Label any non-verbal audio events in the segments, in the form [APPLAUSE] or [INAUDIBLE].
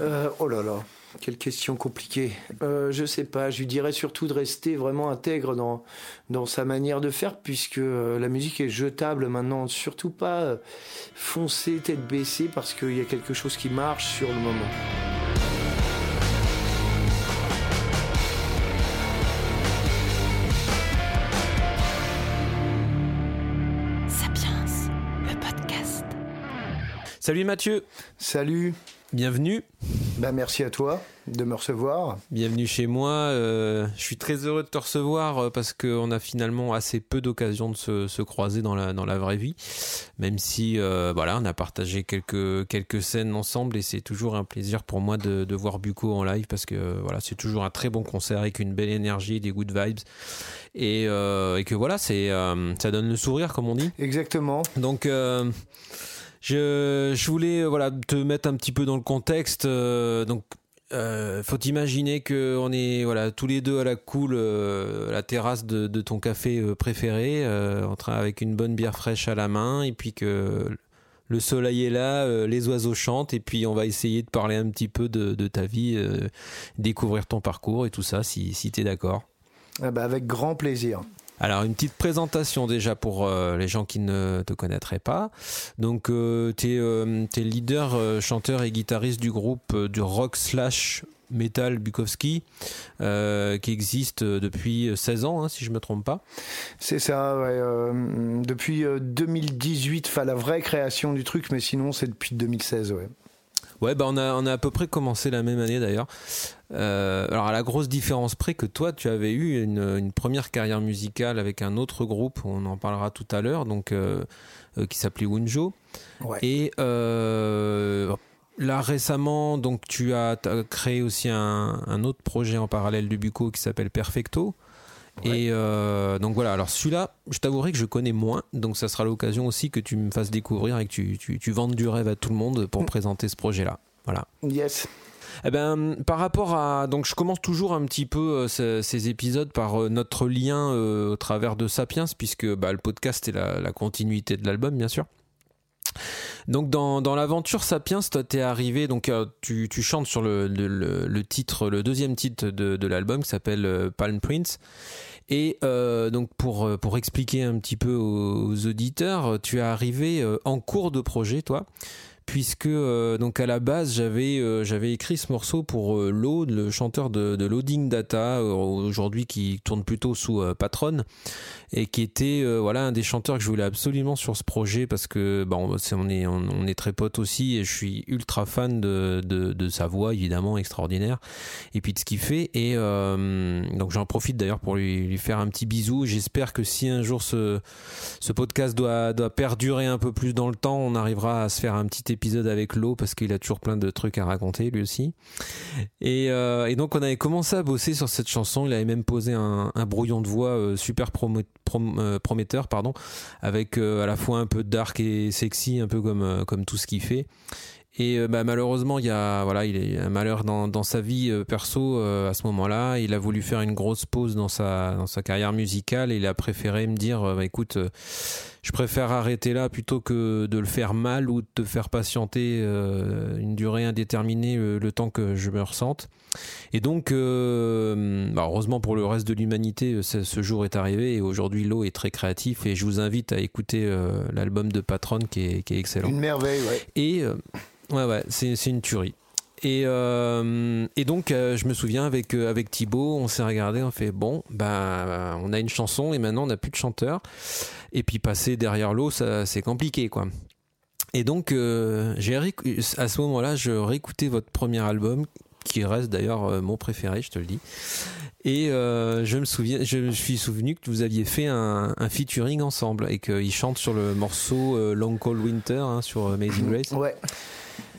Euh, oh là là, quelle question compliquée. Euh, je sais pas, je lui dirais surtout de rester vraiment intègre dans, dans sa manière de faire, puisque euh, la musique est jetable maintenant. Surtout pas euh, foncer tête baissée, parce qu'il y a quelque chose qui marche sur le moment. Sapiens, le podcast. Salut Mathieu, Salut, bienvenue. bah merci à toi de me recevoir. Bienvenue chez moi. Euh, je suis très heureux de te recevoir euh, parce qu'on a finalement assez peu d'occasions de se, se croiser dans la, dans la vraie vie. Même si euh, voilà, on a partagé quelques, quelques scènes ensemble et c'est toujours un plaisir pour moi de, de voir Bucco en live parce que voilà, c'est toujours un très bon concert avec une belle énergie, des good vibes. Et, euh, et que voilà, c'est, ça donne le sourire comme on dit. Exactement. Donc, je, voulais euh, voilà te mettre un petit peu dans le contexte. euh, donc, euh, faut imaginer que on est voilà tous les deux à la cool, à la terrasse de, ton café préféré, en train avec une bonne bière fraîche à la main, et puis que le soleil est là, les oiseaux chantent, et puis on va essayer de parler un petit peu de, ta vie, découvrir ton parcours et tout ça, si, si t'es d'accord. Ah bah avec grand plaisir. Alors une petite présentation déjà pour euh, les gens qui ne te connaîtraient pas. Donc euh, tu es, leader, euh, chanteur et guitariste du groupe euh, du rock slash metal Bukowski euh, qui existe euh, depuis 16 ans hein, si je me trompe pas. C'est ça, ouais, euh, depuis euh, 2018, enfin la vraie création du truc, mais sinon c'est depuis 2016, ouais. Ouais bah on a, on a à peu près commencé la même année d'ailleurs. Euh, alors à la grosse différence près que toi tu avais eu une, une première carrière musicale avec un autre groupe, on en parlera tout à l'heure, donc euh, euh, qui s'appelait Wunjo. Ouais. Et là récemment, donc tu as, créé aussi un, un autre projet en parallèle du Buco qui s'appelle Perfecto. Ouais. Et euh, donc voilà, alors celui-là, je t'avouerai que je connais moins, donc ça sera l'occasion aussi que tu me fasses découvrir et que tu, tu, tu vendes du rêve à tout le monde pour Mm. présenter ce projet-là. Voilà. Yes. Eh ben, par rapport à, donc je commence toujours un petit peu euh, ce- ces épisodes par euh, notre lien euh, au travers de Sapiens, puisque bah, le podcast est la, continuité de l'album, bien sûr. Donc dans, dans l'aventure Sapiens, toi t'es arrivé, donc tu, tu chantes sur le, le, titre, le deuxième titre de, de l'album qui s'appelle Palm Prince. Et donc pour, pour expliquer un petit peu aux, aux auditeurs, tu es arrivé en cours de projet, toi, puisque euh, donc à la base j'avais euh, j'avais écrit ce morceau pour euh, Load, le chanteur de, Loading Data, euh, aujourd'hui qui tourne plutôt sous Patron, et qui était voilà un des chanteurs que je voulais absolument sur ce projet parce que bon c'est on est on, est très potes aussi et je suis ultra fan de, de, sa voix évidemment extraordinaire et puis de ce qu'il fait et donc j'en profite d'ailleurs pour lui, lui faire un petit bisou. J'espère que si un jour ce ce podcast doit doit perdurer un peu plus dans le temps on arrivera à se faire un petit épisode avec Lo parce qu'il a toujours plein de trucs à raconter lui aussi et, euh, et donc on avait commencé à bosser sur cette chanson. Il avait même posé un, brouillon de voix euh, super euh, prometteur, pardon, avec à la fois un peu dark et sexy, un peu comme comme tout ce qu'il fait. Et bah, malheureusement, il y a voilà, il a un malheur dans, sa vie perso à ce moment-là. Il a voulu faire une grosse pause dans sa dans sa carrière musicale et il a préféré me dire, bah, écoute. Je préfère arrêter là plutôt que de le faire mal ou de te faire patienter euh, une durée indéterminée euh, le temps que je me ressente. Et donc, euh, bah, heureusement pour le reste de l'humanité, ce jour est arrivé et aujourd'hui l'eau est très créatif et je vous invite à écouter l'album de Patron qui est, qui est excellent. Une merveille, ouais. Et ouais, ouais, c'est une tuerie. Et, euh, et donc, euh, je me souviens avec, euh, avec Thibaut, on s'est regardé, on fait bon, bah, on a une chanson et maintenant on n'a plus de chanteur. Et puis passer derrière l'eau, c'est compliqué, quoi. Et donc, euh, j'ai à ce moment-là, je réécoutais votre premier album, qui reste d'ailleurs mon préféré, je te le dis. Et je me souviens, je me suis souvenu que vous aviez fait un, featuring ensemble et qu'ils chantent sur le morceau Long Cold Winter hein, sur Amazing Grace Ouais.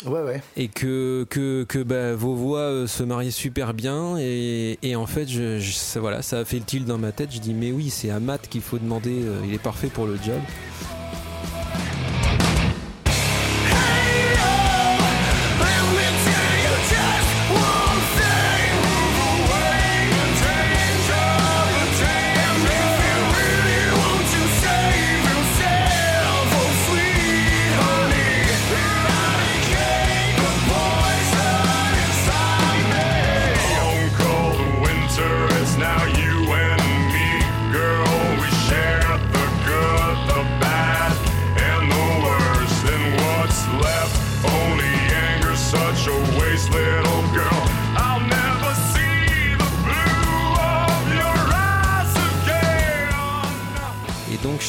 Ouais, ouais. et que que, que bah, vos voix euh, se mariaient super bien et, et en fait je, ça, voilà ça a fait le tilt dans ma tête je dis mais oui c'est à Matt qu'il faut demander euh, il est parfait pour le job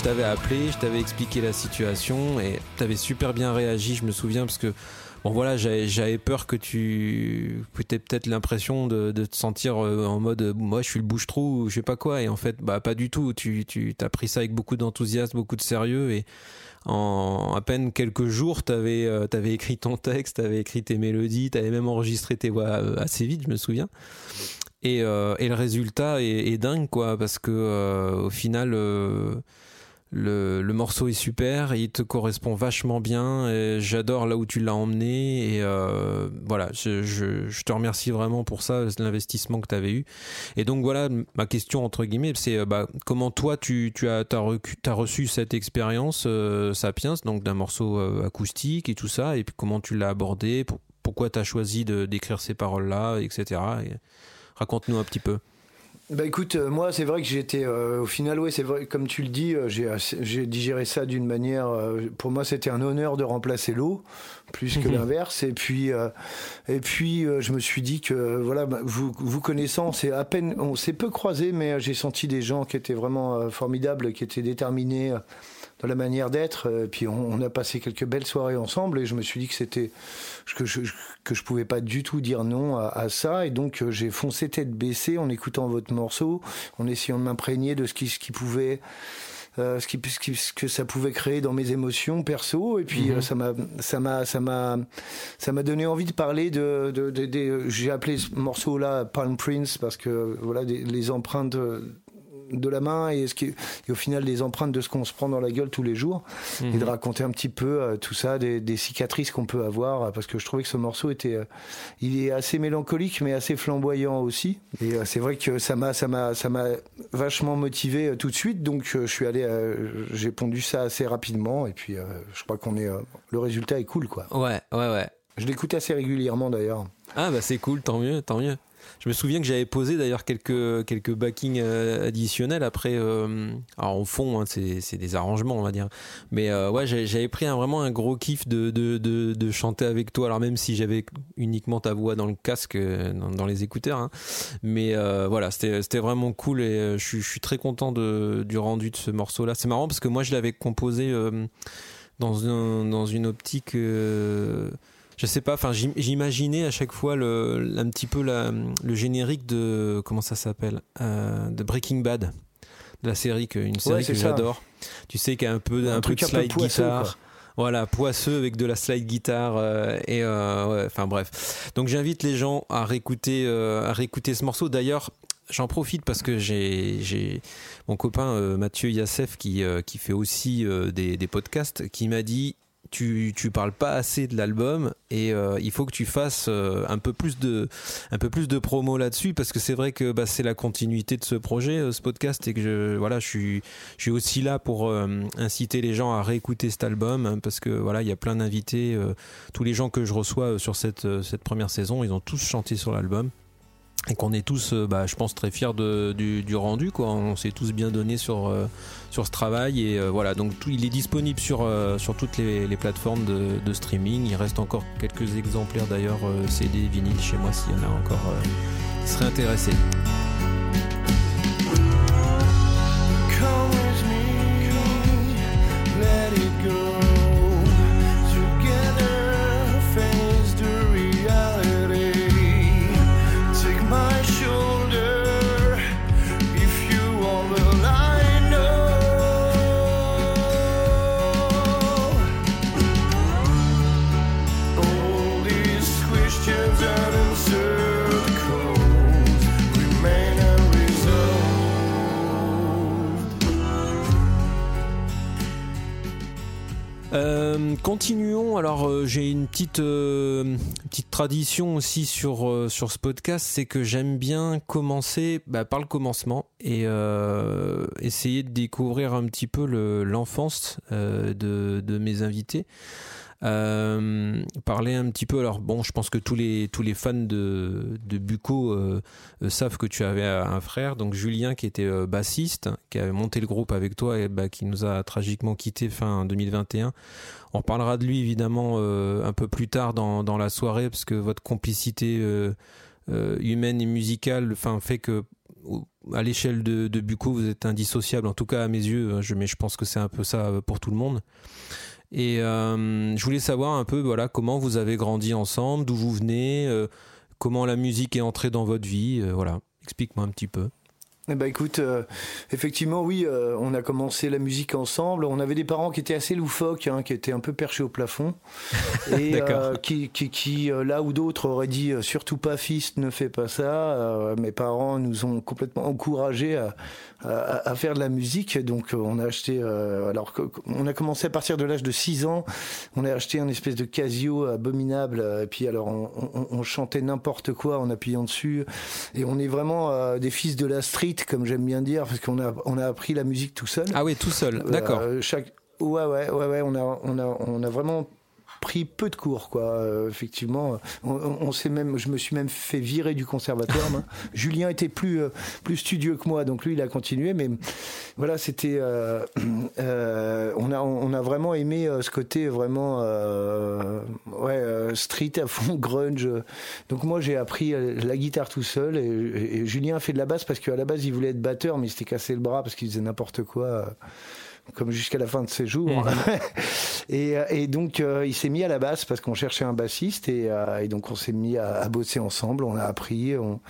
t'avais appelé, je t'avais expliqué la situation et t'avais super bien réagi, je me souviens, parce que bon voilà, j'avais peur que tu que t'aies peut-être l'impression de, te sentir euh, en mode euh, moi je suis le bouche-trou ou je sais pas quoi. Et en fait bah pas du tout, tu tu t'as pris ça avec beaucoup d'enthousiasme, beaucoup de sérieux. Et en à peine quelques jours, t'avais euh, t'avais écrit ton texte, t'avais écrit tes mélodies, t'avais même enregistré tes voix euh, assez vite, je me souviens. Et, euh, et le résultat est, dingue, quoi, parce que au final, le, morceau est super, il te correspond vachement bien. J'adore là où tu l'as emmené, et euh, voilà, je, te remercie vraiment pour ça, l'investissement que tu avais eu. Et donc voilà, ma question entre guillemets, c'est euh, bah, comment toi tu, as, reçu cette expérience euh, Sapiens, donc d'un morceau acoustique et tout ça, et puis comment tu l'as abordé, pour- pourquoi tu as choisi d'écrire ces paroles-là, etc. Et raconte-nous un petit peu. Bah écoute, euh, moi c'est vrai que j'étais euh, au final, ouais, c'est vrai, comme tu le dis, euh, j'ai digéré ça d'une manière. euh, pour moi, c'était un honneur de remplacer l'eau plus que Mhm. l'inverse. Et puis, euh, et puis, euh, je me suis dit que voilà, bah, vous vous connaissant, c'est à peine, on s'est peu croisé, mais j'ai senti des gens qui étaient vraiment formidables, qui étaient déterminés. Dans la manière d'être, euh, puis on, on a passé quelques belles soirées ensemble et je me suis dit que c'était que je, que je pouvais pas du tout dire non à, à ça et donc euh, j'ai foncé tête baissée en écoutant votre morceau, en essayant de m'imprégner de ce qui, ce qui pouvait euh, ce, qui, ce, qui- ce que ça pouvait créer dans mes émotions perso et puis Mhm. euh, ça m'a ça m'a ça m'a ça m'a donné envie de parler de, de, j'ai appelé ce morceau là Palm Prince parce que voilà des- les empreintes de, la main et, ce qui, et au final des empreintes de ce qu'on se prend dans la gueule tous les jours et de raconter un petit peu euh, tout ça, des, des cicatrices qu'on peut avoir, euh, parce que je trouvais que ce morceau était, euh, il est assez mélancolique mais assez flamboyant aussi. Et euh, c'est vrai que ça m'a, ça m'a, ça m'a vachement motivé tout de suite, donc je suis allé, j'ai pondu ça assez rapidement et puis je crois qu'on est, le résultat est cool quoi. Ouais, ouais, ouais. Je l'écoute assez régulièrement d'ailleurs. Ah bah c'est cool, tant mieux, tant mieux. Je me souviens que j'avais posé d'ailleurs quelques quelques backings euh, additionnels après. euh, alors en fond, hein, c'est des arrangements, on va dire. Mais euh, ouais, j'avais pris un, vraiment un gros kiff de, de, de, chanter avec toi. Alors même si j'avais uniquement ta voix dans le casque, dans, les écouteurs. hein. Mais voilà, c'était vraiment cool et je suis très content du rendu de ce morceau-là. C'est marrant parce que moi je l'avais composé dans dans une optique. Je sais pas, enfin j'im- j'imaginais à chaque fois le, un petit peu la- le générique de comment ça s'appelle Euh, de Breaking Bad, de la série que une série que j'adore. Tu sais qu'il y a un peu Un truc de un peu slide poisseux, guitare. quoi. Voilà, poisseux avec de la slide guitare euh, et euh, ouais, enfin bref. Donc j'invite les gens à réécouter à réécouter ce morceau. D'ailleurs, j'en profite parce que j'ai j'ai mon copain euh, Mathieu Yassef qui euh, qui fait aussi euh, des, des podcasts qui m'a dit tu, tu parles pas assez de l'album et euh, il faut que tu fasses euh, un peu plus de un peu plus de promo là-dessus parce que c'est vrai que bah, c'est la continuité de ce projet euh, ce podcast et que je voilà je suis je suis aussi là pour inciter les gens à réécouter cet album parce que voilà il y a plein d'invités tous les gens que je reçois sur cette cette première saison ils ont tous chanté sur l'album et qu'on est tous, euh, bah, je pense, très fiers du, du rendu. Quoi. On s'est tous bien donné sur, euh, sur ce travail. Et euh, voilà, donc tout, il est disponible sur, toutes les, plateformes de, streaming. Il reste encore quelques exemplaires d'ailleurs, CD, vinyle chez moi s'il y en a encore qui seraient intéressés. Euh, continuons. Alors, euh, j'ai une petite, euh, une petite tradition aussi sur, ce podcast, c'est que j'aime bien commencer bah, par le commencement et essayer de découvrir un petit peu le- l'enfance de mes invités. Euh, parler un petit peu. Alors bon, je pense que tous les tous les fans de de Bucco euh, euh, savent que tu avais un frère, donc Julien qui était bassiste, qui avait monté le groupe avec toi et bah, qui nous a tragiquement quitté fin 2021. On parlera de lui évidemment un peu plus tard dans dans la soirée parce que votre complicité humaine et musicale, enfin fait que à l'échelle de, de Bucco, vous êtes indissociable, en tout cas à mes yeux, hein, je, mais je pense que c'est un peu ça pour tout le monde. Et euh, je voulais savoir un peu voilà, comment vous avez grandi ensemble, d'où vous venez, euh, comment la musique est entrée dans votre vie. euh, voilà, explique-moi un petit peu. Eh ben écoute, euh, effectivement, oui, euh, on a commencé la musique ensemble. On avait des parents qui étaient assez loufoques, hein, qui étaient un peu perchés au plafond, [LAUGHS] et euh, qui, qui, qui, là où d'autres auraient dit surtout pas fils, ne fais pas ça. mes parents nous ont complètement encouragés à, à, à faire de la musique, donc euh, on a acheté. euh, alors on a commencé à partir de l'âge de 6 ans. On a acheté un espèce de Casio abominable, euh, et puis alors on, on- on chantait n'importe quoi en appuyant dessus. Et on est vraiment euh, des fils de la street, comme j'aime bien dire, parce qu'on a, on a appris la musique tout seul. Ah oui, tout seul, d'accord. Euh, chaque... Ouais, ouais, ouais, ouais, on a, on a, on a vraiment pris peu de cours, quoi. Euh, effectivement, on, on- s'est même, je me suis même fait virer du conservatoire. moi. [LAUGHS] Julien était plus, euh, plus studieux que moi, donc lui, il a continué. Mais voilà, c'était, euh, [CLEARS THROAT] on a, on a vraiment aimé ce côté vraiment, ouais, street à fond, [LAUGHS] grunge. Donc moi, j'ai appris la guitare tout seul, et, et- et Julien a fait de la basse parce qu'à la base, il voulait être batteur, mais il s'était cassé le bras parce qu'il faisait n'importe quoi. Comme jusqu'à la fin de ses jours. Mhm. [LAUGHS] et, euh, et donc, euh, il s'est mis à la basse parce qu'on cherchait un bassiste et, euh, et donc on s'est mis à, à bosser ensemble. On a appris. On...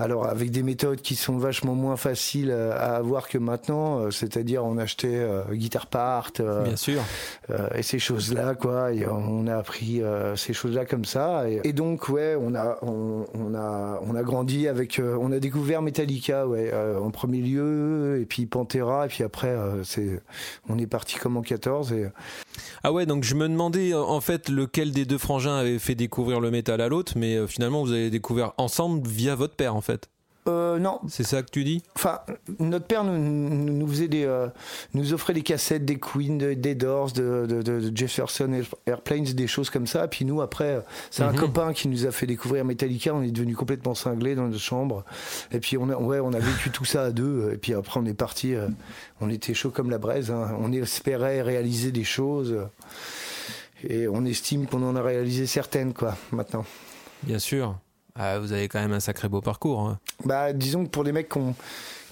Alors, avec des méthodes qui sont vachement moins faciles à avoir que maintenant, euh, c'est-à-dire on achetait euh, Guitar Part euh, Bien sûr. euh, et ces choses-là, quoi. Et on a appris euh, ces choses-là comme ça. Et, et donc, ouais, on a, on, on a, on a grandi avec, on a découvert Metallica, ouais, en premier lieu, et puis Pantera, et puis après, c'est, on est parti comme en 14. Et, Ah ouais, donc je me demandais en fait lequel des deux frangins avait fait découvrir le métal à l'autre, mais finalement vous avez découvert ensemble via votre père en fait. Euh, non, C'est ça que tu dis? Enfin, notre père nous, faisait des, euh, nous offrait des cassettes des Queen, de- des Doors, de, de, de- de Jefferson Airplanes, des choses comme ça. Puis nous, après, euh, c'est un Mhm. copain qui nous a fait découvrir Metallica. On est devenu complètement cinglés dans notre chambre. Et puis on a, ouais, on a vécu tout ça à deux. Et puis après, on est parti. euh, on était chaud comme la braise. hein. On espérait réaliser des choses. Et on estime qu'on en a réalisé certaines, quoi, maintenant. Bien sûr. Ah, vous avez quand même un sacré beau parcours. hein. Bah, disons que pour des mecs qu'on-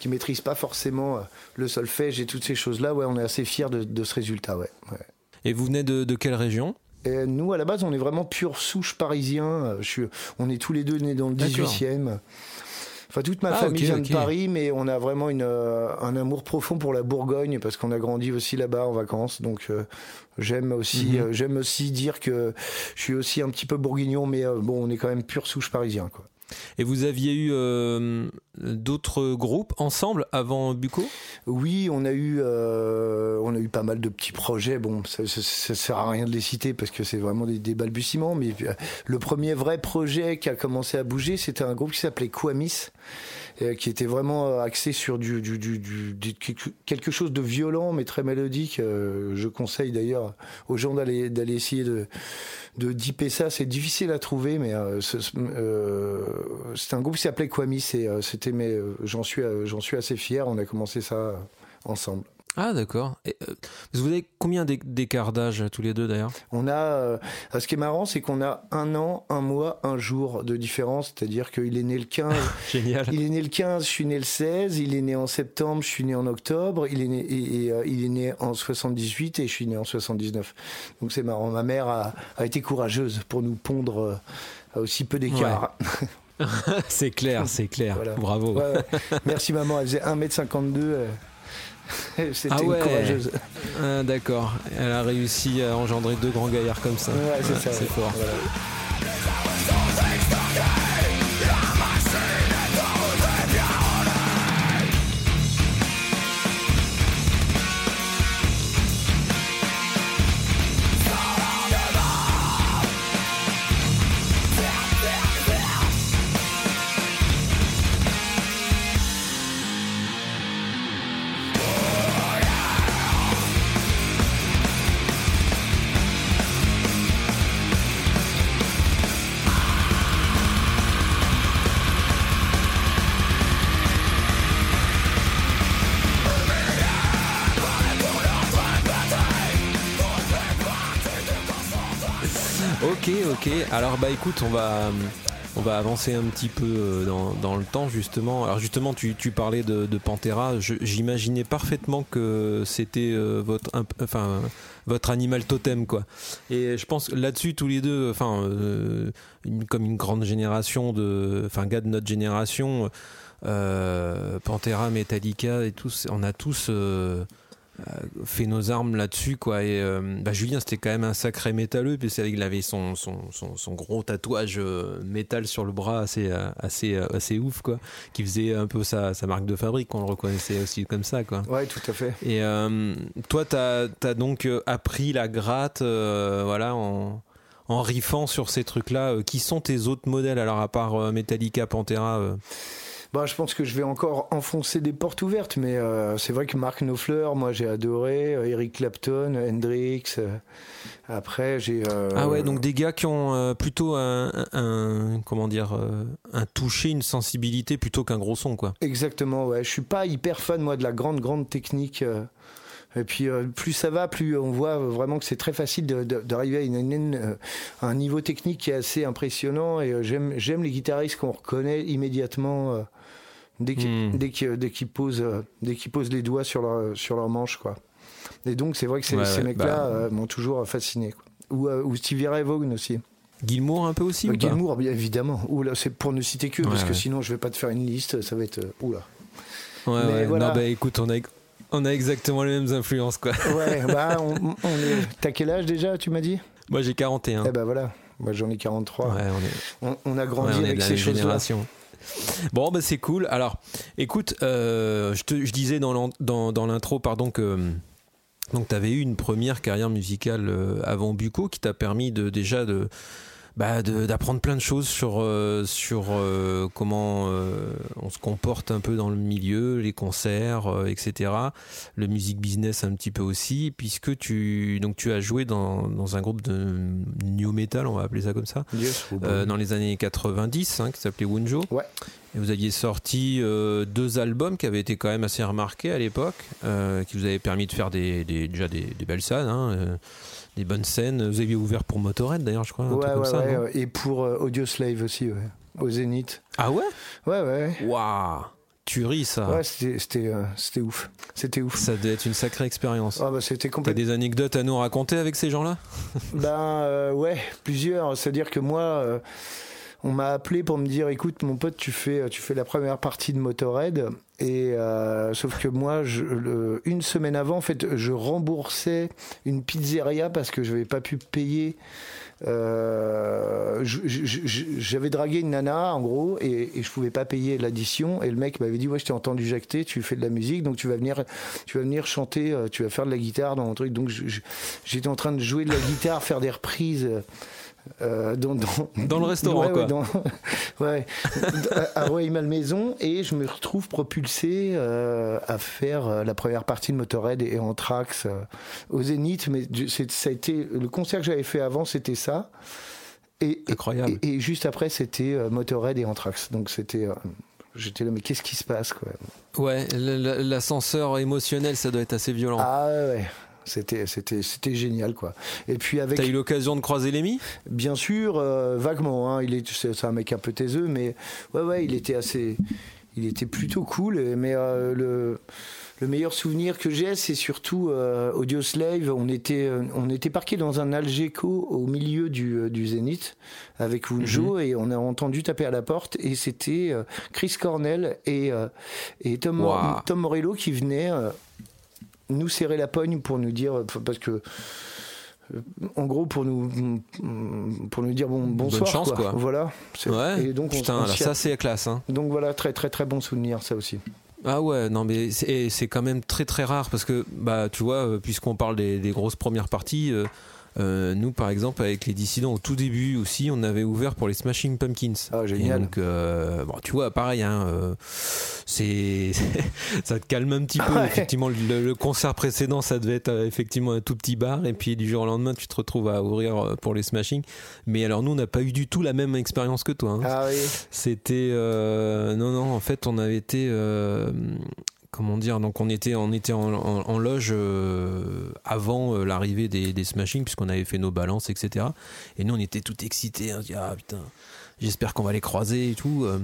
qui maîtrisent pas forcément euh, le solfège et toutes ces choses-là, ouais, on est assez fiers de, de ce résultat, ouais. ouais. Et vous venez de, de quelle région? Et nous, à la base, on est vraiment pure souche parisien. Euh, Je suis, on est tous les deux nés dans le D'accord. 18e. Enfin, toute ma Ah, famille vient de Paris, mais on a vraiment une, euh, un amour profond pour la Bourgogne parce qu'on a grandi aussi là-bas en vacances. Donc, euh, j'aime aussi, Mhm. euh, j'aime aussi dire que je suis aussi un petit peu bourguignon, mais bon, on est quand même pure souche parisien, quoi. Et vous aviez eu euh, d'autres groupes ensemble avant Bucco? Oui, on a eu, euh, on a eu pas mal de petits projets. Bon, ça, ça, ça sert à rien de les citer parce que c'est vraiment des, des balbutiements. Mais euh, le premier vrai projet qui a commencé à bouger, c'était un groupe qui s'appelait Quamis, qui était vraiment euh, axé sur du, du, du, du- quelque- chose de violent mais très mélodique. Euh, je conseille d'ailleurs aux gens d'aller d'aller essayer de de dipper ça. C'est difficile à trouver, mais euh, ce- ce- euh, c'est un groupe qui s'appelait euh, c'était mais euh, j'en suis euh, j'en suis assez fier. On a commencé ça euh, ensemble. Ah d'accord. Et, euh, vous avez combien d'é- d'écart d'âge tous les deux d'ailleurs? On a, euh, ce qui est marrant, c'est qu'on a un an, un mois, un jour de différence. C'est-à-dire qu'il est né le 15, [LAUGHS] Génial. il est né le 15, je suis né le 16, il est né en septembre, je suis né en octobre, il est né, et, et, euh, il est né en 78 et je suis né en 79. Donc c'est marrant. Ma mère a, a été courageuse pour nous pondre euh, à aussi peu d'écart. [LAUGHS] c'est clair, c'est clair. Voilà. Bravo. Ouais, ouais. Merci maman, elle faisait 1m52. [LAUGHS] C'était Ah ouais. une courageuse. Ah, d'accord. Elle a réussi à engendrer deux grands gaillards comme ça. Ouais, c'est ça. C'est ouais. fort. Voilà. Alors bah écoute, on va avancer un petit peu euh, dans, le temps justement. Alors justement, tu, parlais de, de Pantera. J'imaginais parfaitement que c'était euh, votre animal totem quoi. Et je pense là-dessus tous les deux, enfin euh, comme une grande génération de, enfin gars de notre génération, Pantera, Metallica et tous, on a tous fait nos armes là-dessus quoi. Et euh, bah, Julien c'était quand même un sacré métalleux puis c'est il avait son, son, son, son gros tatouage euh, métal sur le bras assez euh, assez euh, assez ouf quoi. Qui faisait un peu sa, sa marque de fabrique on le reconnaissait aussi comme ça quoi. Ouais, tout à fait. et euh, toi t'as as donc euh, appris la gratte euh, voilà en en riffant sur ces trucs là qui sont tes autres modèles alors à part euh, Metallica Pantera euh? Bah, je pense que je vais encore enfoncer des portes ouvertes, mais euh, c'est vrai que Mark Knopfler, moi j'ai adoré, euh, Eric Clapton, Hendrix. euh, après, j'ai. euh, Ah ouais, donc des gars qui ont plutôt un, comment dire un toucher, une sensibilité plutôt qu'un gros son quoi. Exactement, ouais. Je suis pas hyper fan, moi, de la grande, grande technique. Et puis, euh, plus ça va, plus on voit vraiment que c'est très facile d'arriver à une- une- un niveau technique qui est assez impressionnant. Et euh, j'aime j'aime les guitaristes qu'on reconnaît immédiatement euh, dès qu'ils qu'ils- dès qu'ils posent, euh, les doigts sur leur, sur leur manche, quoi. Et donc, c'est vrai que ces, Ouais, ces ouais, mecs-là bah. euh, m'ont toujours fasciné. Quoi. Ou, euh, ou Stevie Ray Vaughan aussi. Gilmour un peu aussi Euh, Gilmour, bien évidemment. Oula, c'est pour ne citer que, Ouais, parce que sinon, je vais pas te faire une liste. Ça va être. euh, Oula. Ouais, Mais ouais. voilà. Non bah écoute, on a on a exactement les mêmes influences quoi. Ouais, [LAUGHS] bah, on, on est. T'as quel âge déjà, tu m'as dit? Moi j'ai 41. Eh ben voilà, moi j'en ai 43. Ouais, on est, On, on a ouais, grandi on avec ces choses-là. Bon bah c'est cool. Alors, écoute, euh, je, te, disais dans l'intro pardon que donc tu avais eu une première carrière musicale euh, avant Bucco qui t'a permis de déjà de bah, d'apprendre plein de choses sur euh, sur euh, comment euh, on se comporte un peu dans le milieu, les concerts, etc. Le music business un petit peu aussi, puisque tu donc tu as joué dans, dans un groupe de new metal, on va appeler ça comme ça, Yes, dans les années 90, hein, qui s'appelait Wunjo. Ouais. Et vous aviez sorti deux albums qui avaient été quand même assez remarqués à l'époque, qui vous avaient permis de faire des, des- déjà des, des belles scènes, hein, des bonnes scènes. Vous aviez ouvert pour Motorhead d'ailleurs, je crois. un Ouais, truc comme ouais, ça, ouais. Et pour euh, Audio Slave aussi, ouais. Au Zénith. Ah ouais? Ouais, ouais. Waouh Tu ris ça. Ouais, c'était euh, c'était ouf. C'était ouf. Ça devait être une sacrée expérience. Ah bah c'était T'as complètement. des anecdotes à nous raconter avec ces gens-là? Ben euh, ouais, plusieurs. C'est-à-dire que moi, on m'a appelé pour me dire, écoute, mon pote, tu fais, tu fais la première partie de Motorhead. Et euh, sauf que moi, une semaine avant, en fait, je remboursais une pizzeria parce que je n'avais pas pu payer. euh, J'avais dragué une nana, en gros, et, et je pouvais pas payer l'addition. Et le mec m'avait dit, ouais, je t'ai entendu jacter, tu fais de la musique, donc tu vas venir, tu vas venir chanter, euh, tu vas faire de la guitare dans mon truc. Donc j'étais en train de jouer de la guitare, faire des reprises. Euh, dans, dans, Dans le [LAUGHS] restaurant, ouais, quoi. Ouais, dans- [LAUGHS] ouais, à Rueil-Malmaison, et je me retrouve propulsé euh, à faire euh, la première partie de Motorhead et Anthrax euh, au Zénith. Mais ça a été le concert que j'avais fait avant, c'était ça. Et, Incroyable. Et, et juste après, c'était Motorhead et Anthrax. Donc c'était, j'étais là, mais qu'est-ce qui se passe quoi? Ouais, l'ascenseur émotionnel, ça doit être assez violent. Ah ouais. C'était, c'était, c'était génial quoi. Et puis avec T'as eu l'occasion de croiser Lémi? Bien sûr, euh, vaguement. hein, il est, c'est, un mec un peu taiseux, mais ouais, ouais, il était assez, il était plutôt cool. Mais euh, le, le meilleur souvenir que j'ai, c'est surtout euh, Audio Slave. On était, euh, on était parqué dans un Algeco au milieu du, du Zénith avec Wunjo et on a entendu taper à la porte et c'était euh, Chris Cornell et, euh, et Tom. Tom Morello qui venaient nous serrer la pogne pour nous dire, parce que en gros pour nous pour nous dire bon bonsoir chance, quoi. voilà Ouais. et donc on- Putain, on ça c'est classe. Hein. donc voilà très très très bon souvenir ça aussi Ah ouais, non mais c'est quand même très très rare parce que bah tu vois, euh, puisqu'on parle des, des grosses premières parties, euh, euh, nous par exemple avec les dissidents au tout début aussi, on avait ouvert pour les Smashing Pumpkins. Ah, génial. Et donc euh, bon, tu vois, pareil, hein, euh, c'est [LAUGHS] ça te calme un petit peu. Ouais. Effectivement, le, le concert précédent, ça devait être effectivement un tout petit bar, et puis du jour au lendemain, tu te retrouves à ouvrir pour les Smashing. Mais alors nous, on n'a pas eu du tout la même expérience que toi. hein. ah oui C'était non non en fait on avait été comment dire donc on était on était en, loge euh, avant euh, l'arrivée des, des Smashing puisqu'on avait fait nos balances etc et nous on était tout excités on se dit ah putain j'espère qu'on va les croiser et tout euh.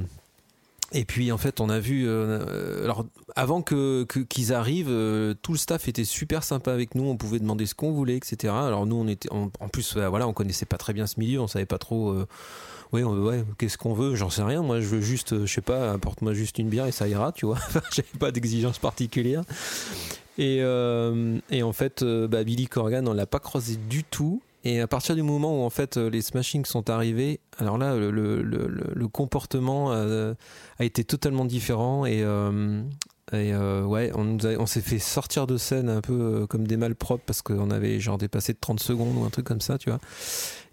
et puis en fait on a vu alors avant que qu'ils arrivent tout le staff était super sympa avec nous on pouvait demander ce qu'on voulait etc alors nous on était en, en plus voilà on connaissait pas très bien ce milieu on savait pas trop euh, Ouais, qu'est-ce qu'on veut? J'en sais rien. Moi, je veux juste, euh, je sais pas, apporte-moi juste une bière et ça ira, tu vois. [LAUGHS] J'avais pas d'exigence particulière. Et, euh, et en fait, euh, bah, Billy Corgan, on l'a pas croisé du tout. Et à partir du moment où en fait les Smashing sont arrivés, alors là, le, le, le- comportement a été totalement différent et et ouais, on, on s'est fait sortir de scène un peu comme des malpropres parce qu'on avait genre dépassé de 30 secondes ou un truc comme ça, tu vois.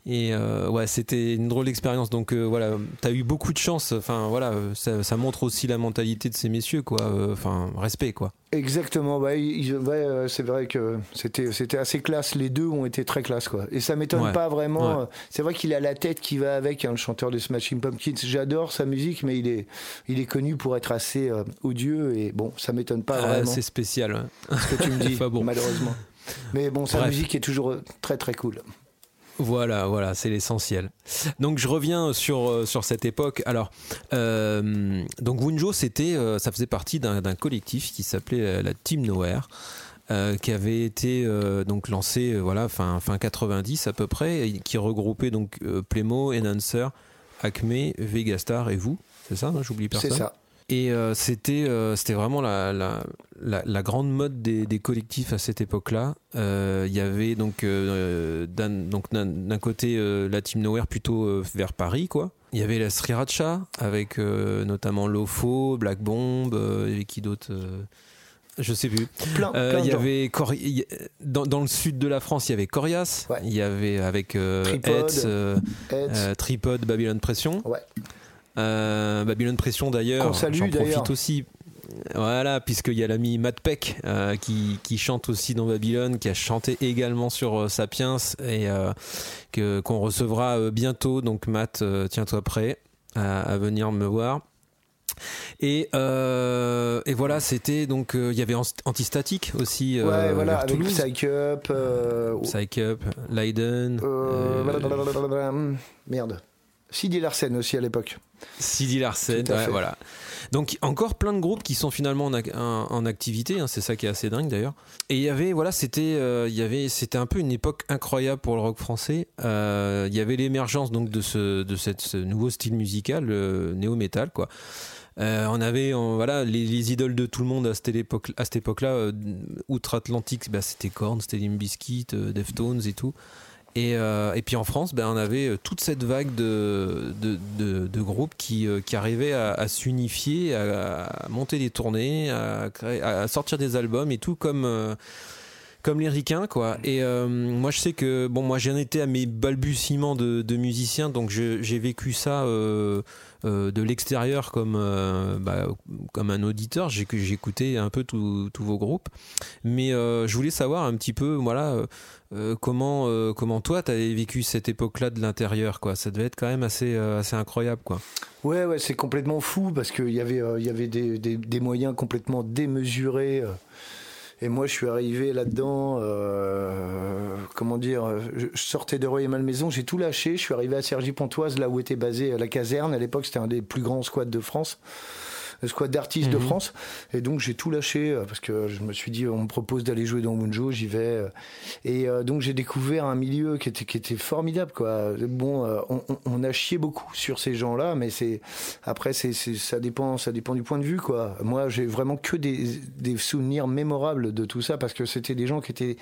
Et euh, ouais, c'était une drôle d'expérience. Donc euh, voilà, t'as eu beaucoup de chance. Enfin voilà, ça, ça montre aussi la mentalité de ces messieurs, quoi. Euh, Enfin, respect, quoi. Exactement, ouais, il- ouais, c'est vrai que c'était c'était assez classe. Les deux ont été très classe, quoi. Et ça m'étonne Ouais. pas vraiment. Ouais. C'est vrai qu'il a la tête qui va avec, hein, le chanteur de Smashing Pumpkins. J'adore sa musique, mais il est il est connu pour être assez euh, odieux et bon, ça m'étonne pas Ah, vraiment c'est spécial. ce que tu me [LAUGHS] dis, malheureusement. Mais bon, sa Bref. musique est toujours très très cool. Voilà, voilà, c'est l'essentiel. Donc je reviens sur, euh, sur cette époque. Alors, euh, donc Wunjo, c'était, euh, ça faisait partie d'un collectif qui s'appelait la Team Nowhere. euh, qui avait été euh, donc lancé voilà fin fin 90 à peu près et qui regroupait donc Playmo, Enhancer, Acme, Vegastar et vous c'est ça j'oublie personne? C'est ça. Et euh, c'était euh, c'était vraiment la, la, la, la grande mode des, des collectifs à cette époque-là. Euh, Il y avait donc d'un donc d'un d'un côté la Team Nowhere plutôt vers Paris quoi. Il y avait la Sriracha avec notamment Lofo, Black Bomb, avait qui d'autre euh, je sais plus. Plein, plein il y avait y- dans, dans le sud de la France, il y avait Corias. Ouais. Il y avait avec Tripod. Hetz, Tripod, Babylon Pression. Ouais. Euh, Babylon Pression d'ailleurs, j'en profite aussi. Voilà, puisqu'il y a l'ami Matt Peck euh, qui, qui chante aussi dans Babylone, qui a chanté également sur euh, Sapiens et euh, que qu'on recevra bientôt. Donc Matt, tiens-toi prêt à, à venir me voir. Et, euh, et voilà, c'était donc euh, il y avait Ant- Antistatique aussi euh, ouais, voilà, vers avec Toulouse, Psych Up. Psych Up, Leiden, merde. Sidi Larsen aussi à l'époque. Sidi Larsen, ouais, voilà. Donc encore plein de groupes qui sont finalement en, ac- en- en activité, hein, c'est ça qui est assez dingue d'ailleurs. Et il y avait, voilà, c'était, euh, il y avait, c'était un peu une époque incroyable pour le rock français. Euh, Il y avait l'émergence donc de ce, de cette, ce nouveau style musical, le néo-metal, quoi. Euh, on avait, on- voilà, les, les idoles de tout le monde à cette époque, à cette époque-là, outre-Atlantique, bah, c'était Korn, c'était Limp Bizkit, Deftones et tout. Et, euh, et puis en France, ben, on avait euh, toute cette vague de, de, de- groupes qui, euh, qui arrivaient à, à s'unifier, à, monter des tournées, à, créer- à sortir des albums et tout comme, comme les ricains. Quoi. Et euh, moi, je sais que bon, moi, j'en étais à mes balbutiements de, de musicien, donc j'ai vécu ça. euh, euh, de l'extérieur comme bah, comme un auditeur j'ai j'écoutais un peu tous vos groupes mais je voulais savoir un petit peu voilà comment comment toi t'avais vécu cette époque-là de l'intérieur quoi ça devait être quand même assez assez incroyable quoi Ouais, ouais, c'est complètement fou parce qu'il y avait, il y avait des, des- des moyens complètement démesurés. Et moi, je suis arrivé là-dedans, euh, comment dire, je sortais de Roy et Malmaison, j'ai tout lâché. Je suis arrivé à Cergy-Pontoise, là où était basée la caserne. À l'époque, c'était un des plus grands squats de France. Le squat d'artistes de Mhm. France. Et donc, j'ai tout lâché euh, parce que je me suis dit, on me propose d'aller jouer dans Munjo, j'y vais. euh. Et euh, donc, j'ai découvert un milieu qui était, qui était formidable, quoi. Bon, on, on- a chié beaucoup sur ces gens-là, mais c'est, après, c'est- ça dépend, ça dépend du point de vue, quoi. Moi, j'ai vraiment que des, des souvenirs mémorables de tout ça parce que c'était des gens qui étaient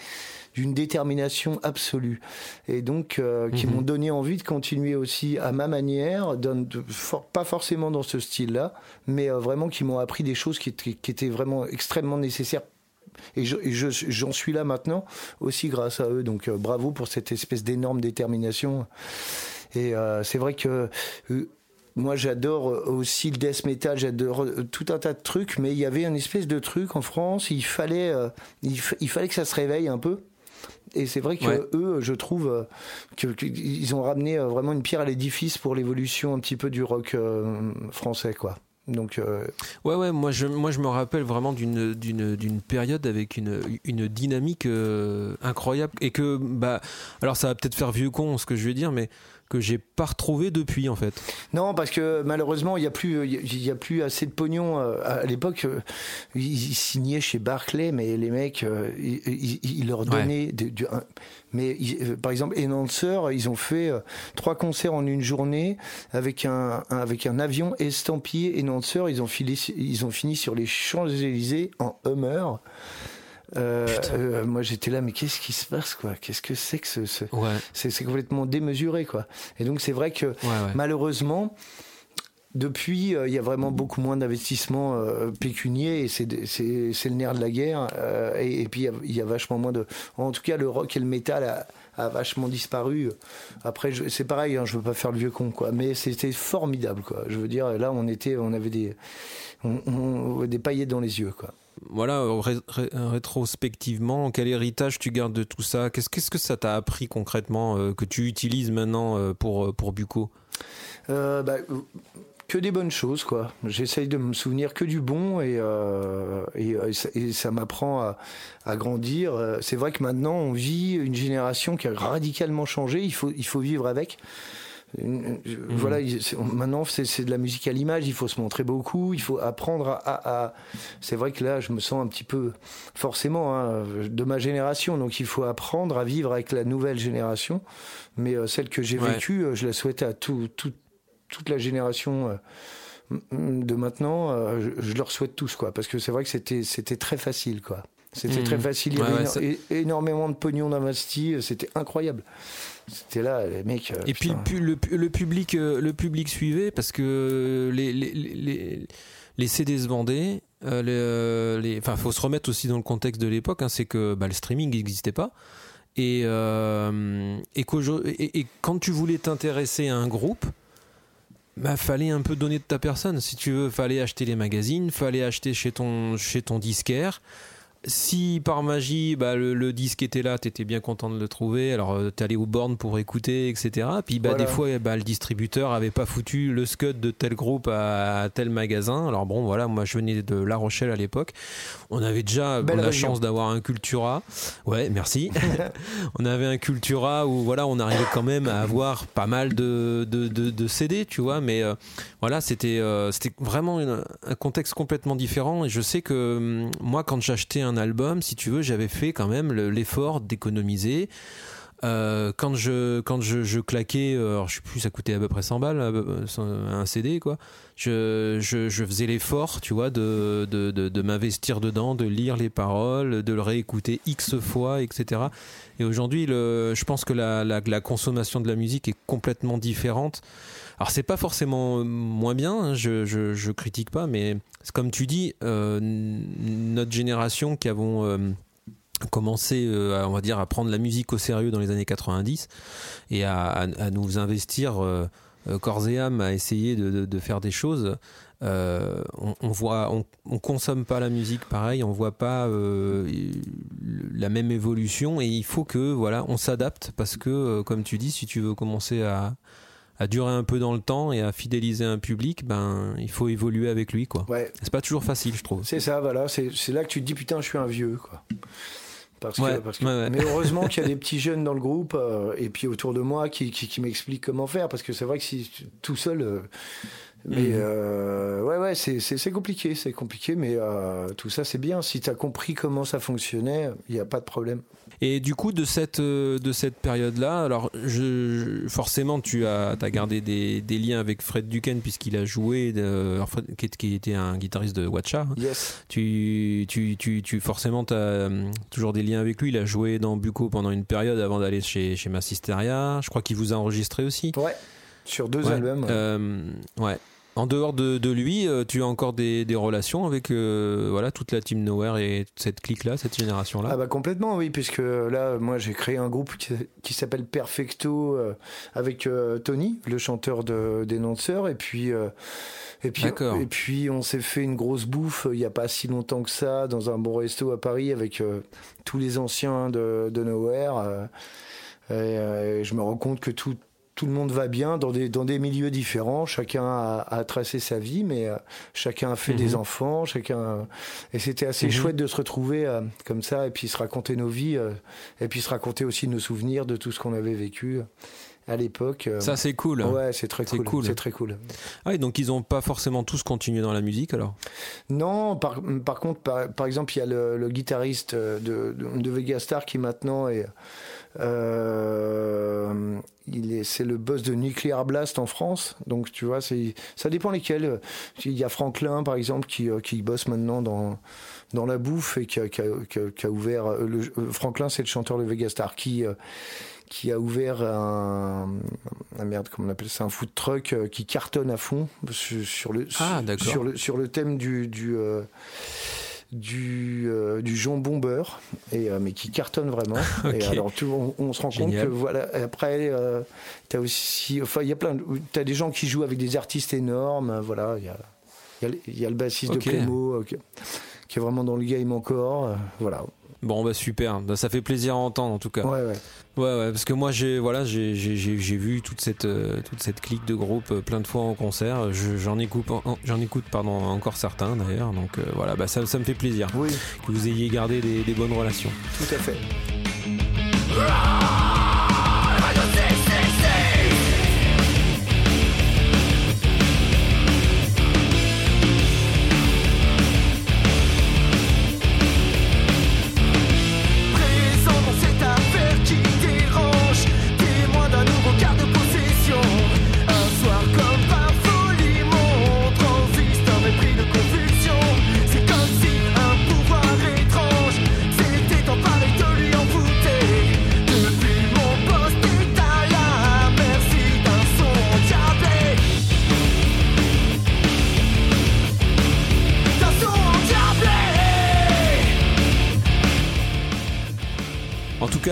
d'une détermination absolue et donc euh, qui Mhm. m'ont donné envie de continuer aussi à ma manière, d'un- de- for- pas forcément dans ce style-là, mais euh, vraiment qui m'ont appris des choses qui, étaient- qui étaient vraiment extrêmement nécessaires. Et je- et je- j'en suis là maintenant aussi grâce à eux. Donc euh, bravo pour cette espèce d'énorme détermination. Et euh, c'est vrai que euh, moi j'adore aussi le death metal, j'adore tout un tas de trucs, mais il y avait une espèce de truc en France, il fallait, il, fa- il fallait que ça se réveille un peu. Et c'est vrai que Ouais. eux, je trouve que- qu'ils ont ramené euh, vraiment une pierre à l'édifice pour l'évolution un petit peu du rock euh, français, quoi. Donc, euh, Ouais, ouais, moi je, moi je me rappelle vraiment d'une, d'une, d'une période avec une, une dynamique euh, incroyable et que, bah, alors ça va peut-être faire vieux con ce que je vais dire, mais que j'ai pas retrouvé depuis en fait. Non, parce que malheureusement, il n'y a, plus- il y a plus assez de pognon. euh, À l'époque, euh, ils signaient chez Barclay, mais les mecs, euh, ils, ils- ils leur donnaient. de- mais ils- par exemple, Enhancer, ils ont fait trois concerts en une journée avec un, un- avec un avion estampillé Enhancer. Ils ont, filé, ils ont fini sur les Champs-Élysées en Hummer. Euh, euh, moi j'étais là mais qu'est-ce qui se passe quoi? Qu'est-ce que c'est que ce, ce- Ouais, c'est complètement démesuré quoi et donc c'est vrai que ouais, ouais. Malheureusement, depuis, euh, il y a vraiment beaucoup moins d'investissements euh, pécuniers et c'est c'est- c'est le nerf de la guerre. euh, et, et puis, il y a- il y, a vachement moins de. En tout cas, le rock et le métal a, a vachement disparu. Après, c'est pareil, hein, je veux pas faire le vieux con, quoi. Mais c'était formidable, quoi. Je veux dire, là, on était, on avait des, on- on- des paillettes dans les yeux, quoi. Voilà, ré- ré- rétrospectivement, quel héritage tu gardes de tout ça? Qu'est-ce que ça t'a appris concrètement euh, que tu utilises maintenant euh, pour, euh, pour Bucco? Bah, que des bonnes choses, quoi. J'essaye de me souvenir que du bon et, et, ça, m'apprend à, à grandir. C'est vrai que maintenant, on vit une génération qui a radicalement changé. Il faut, il faut vivre avec. Une- Voilà, maintenant c'est de la musique à l'image, il faut se montrer beaucoup, il faut apprendre à. à- à- C'est vrai que là, je me sens un petit peu forcément hein, de ma génération, donc il faut apprendre à vivre avec la nouvelle génération. Mais euh, celle que j'ai Ouais. vécue, euh, je la souhaite à tout, tout- toute la génération. euh, de maintenant, je, je leur souhaite tous, quoi, parce que c'est vrai que c'était c'était très facile, quoi. C'était Mhm. très facile, il y avait ouais, éno- énormément de pognon d'investi, c'était incroyable. C'était là, les mecs. euh, Et puis le, public, euh, le public suivait parce que les, les, les, les- les CD se vendaient. euh, les, euh, Enfin, faut se remettre aussi dans le contexte de l'époque. hein, c'est que bah, le streaming n'existait pas. Et, euh, et, qu'aujourd'hui- et, et quand tu voulais t'intéresser à un groupe, bah, fallait un peu donner de ta personne. Si tu veux, fallait acheter les magazines, fallait acheter chez ton, chez ton disquaire. Si par magie bah, le, le disque était là, t'étais bien content de le trouver. Alors euh, t'allais au bornes pour écouter, etc. Puis bah, Voilà. des fois, bah, le distributeur avait pas foutu le scud de tel groupe à, à tel magasin. Alors bon, voilà, moi je venais de La Rochelle à l'époque. On avait déjà Belle la chance d'avoir un Cultura. Ouais, merci. [LAUGHS] on avait un Cultura où voilà, on arrivait quand même à avoir pas mal de, de, de- de CD, tu vois. Mais euh, voilà, c'était euh, c'était vraiment une- un contexte complètement différent. Et je sais que hum, moi, quand j'achetais un album, si tu veux, j'avais fait quand même le- l'effort d'économiser. Euh, quand je quand je, je claquais, euh, alors je sais plus, ça coûtait à peu près 100 balles un CD quoi. Je, je, faisais l'effort, tu vois, de, de, de, m'investir dedans, de lire les paroles, de le réécouter x fois, etc. Et aujourd'hui, je pense que la, la, consommation de la musique est complètement différente. Alors c'est pas forcément moins bien, hein, je, je, critique pas, mais comme tu dis, euh, notre génération qui avons commencé, euh, à, on va dire, à prendre la musique au sérieux dans les années 90 et à, à- à nous investir euh, euh, corps et âme à essayer de, de- de faire des choses. euh, on, on voit, on, on consomme pas la musique pareil, on voit pas la même évolution et il faut que voilà, on s'adapte parce que, comme tu dis, si tu veux commencer à à durer un peu dans le temps et à fidéliser un public, ben il faut évoluer avec lui quoi. Ouais, C'est pas toujours facile, je trouve. c'est ça, voilà. C'est c'est là que tu te dis, putain, je suis un vieux, quoi. Parce que, parce que- ouais, ouais. Mais heureusement qu'il y a des [LAUGHS] petits jeunes dans le groupe euh, et puis autour de moi qui, qui, qui m'expliquent comment faire. Parce que c'est vrai que si tout seul. euh, mais Mhm. euh, ouais, ouais, c'est compliqué, c'est compliqué, mais euh, tout ça c'est bien. Si tu as compris comment ça fonctionnait, il n'y a pas de problème. Et du coup, de cette, euh, de cette période-là, alors je, je- forcément, tu as, as gardé des, des liens avec Fred Duquesne puisqu'il a joué, de, alors, Fred- qui, était un guitariste de Watcha. hein. Yes. Tu, tu, tu, tu forcément, tu as toujours des liens avec lui. Il a joué dans Bucco pendant une période avant d'aller chez, chez Massisteria. Je crois qu'il vous a enregistré aussi. Ouais. Sur deux Ouais. albums. ouais. Euh, ouais. En dehors de, de lui, euh, tu as encore des, des relations avec euh, voilà, toute la Team Nowhere et cette clique-là, cette génération-là? Ah bah complètement oui puisque là moi j'ai créé un groupe qui, qui s'appelle Perfecto euh, avec Tony le chanteur de d'énonceur et puis et puis et puis on s'est fait une grosse bouffe il y a pas si longtemps que ça dans un bon resto à Paris avec tous les anciens de, de Nowhere et, euh, et je me rends compte que tout tout le monde va bien dans des, dans des milieux différents. Chacun a, a tracé sa vie, mais euh, chacun a fait des enfants. Chacun et c'était assez Mhm. chouette de se retrouver euh, comme ça et puis se raconter nos vies euh, et puis se raconter aussi nos souvenirs de tout ce qu'on avait vécu à l'époque. euh. Ça, c'est cool. Ouais, c'est très C'est cool. C'est très cool. Ah, et donc ils ont pas forcément tous continué dans la musique alors? Non, par, par contre, par, par exemple, il y a le, le guitariste euh, de, de, de Vegastar qui maintenant est, euh, il est, c'est le boss de Nuclear Blast en France. Donc, tu vois, ça dépend lesquels. Il y a Franklin, par exemple, qui, euh, qui bosse maintenant dans, dans la bouffe et qui a, qui a, qui a- ouvert. euh, Le, euh, Franklin, c'est le chanteur de Vegastar qui. qui a ouvert un, un merde, comment on appelle ça, un food truck qui cartonne à fond sur, sur le Ah, sur- sur le sur le thème du du euh, du, euh, du jambon beurre et euh, mais qui cartonne vraiment. [LAUGHS] Et alors tout, on, on se rend Génial. compte que voilà après euh, t'as aussi enfin il y a plein de- t'as des gens qui jouent avec des artistes énormes euh, voilà il y a il y a, le- il y a le bassiste de Clémo euh, qui, qui est vraiment dans le game encore euh, voilà Bon, bah super. Bah, ça fait plaisir à entendre en tout cas. ouais ouais Ouais, ouais, parce que moi j'ai voilà, j'ai vu toute cette euh, toute cette clique de groupe euh, plein de fois en concert. Je- J'en écoute en- j'en écoute pardon encore certains d'ailleurs. Donc euh, voilà, bah ça, ça me fait plaisir oui que vous ayez gardé des, des bonnes relations. tout à fait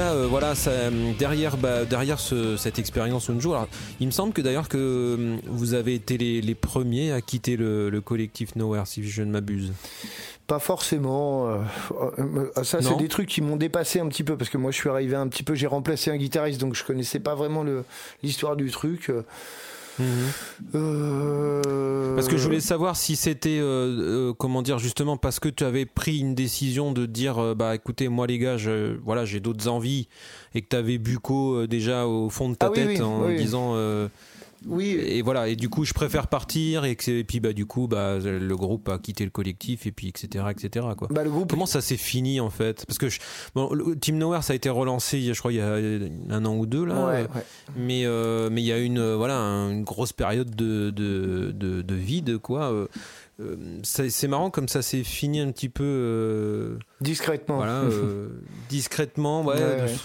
cas, euh, voilà, ça, derrière, bah, derrière ce- cette expérience Unjo, alors, il me semble que d'ailleurs que euh, vous avez été les, les premiers à quitter le, le collectif Nowhere, si je ne m'abuse. Pas forcément. euh, ça, c'est des trucs qui m'ont dépassé un petit peu parce que moi, je suis arrivé un petit peu. J'ai remplacé un guitariste, donc je connaissais pas vraiment l'histoire du truc. Euh, Parce que je voulais savoir si c'était, euh, euh, comment dire, justement parce que tu avais pris une décision de dire, bah écoutez, moi les gars, je, voilà, j'ai d'autres envies, et que tu avais Bucco déjà au fond de ta Ah tête oui, en oui. disant, euh, Oui, et voilà, et du coup je préfère partir, et, que, et puis bah du coup, bah le groupe a quitté le collectif, et puis etc. etc. quoi. bah, le groupe. Comment ça s'est fini en fait? Parce que je- bon, le Team Nowhere ça a été relancé, je crois il y a un an ou deux là. Ouais, euh, ouais. mais euh, mais il y a une euh, voilà un- une grosse période de de, de, de vide quoi. Euh, c'est marrant comme ça s'est fini un petit peu euh, Discrètement. voilà euh, [LAUGHS] discrètement ouais, Ouais, de- ouais.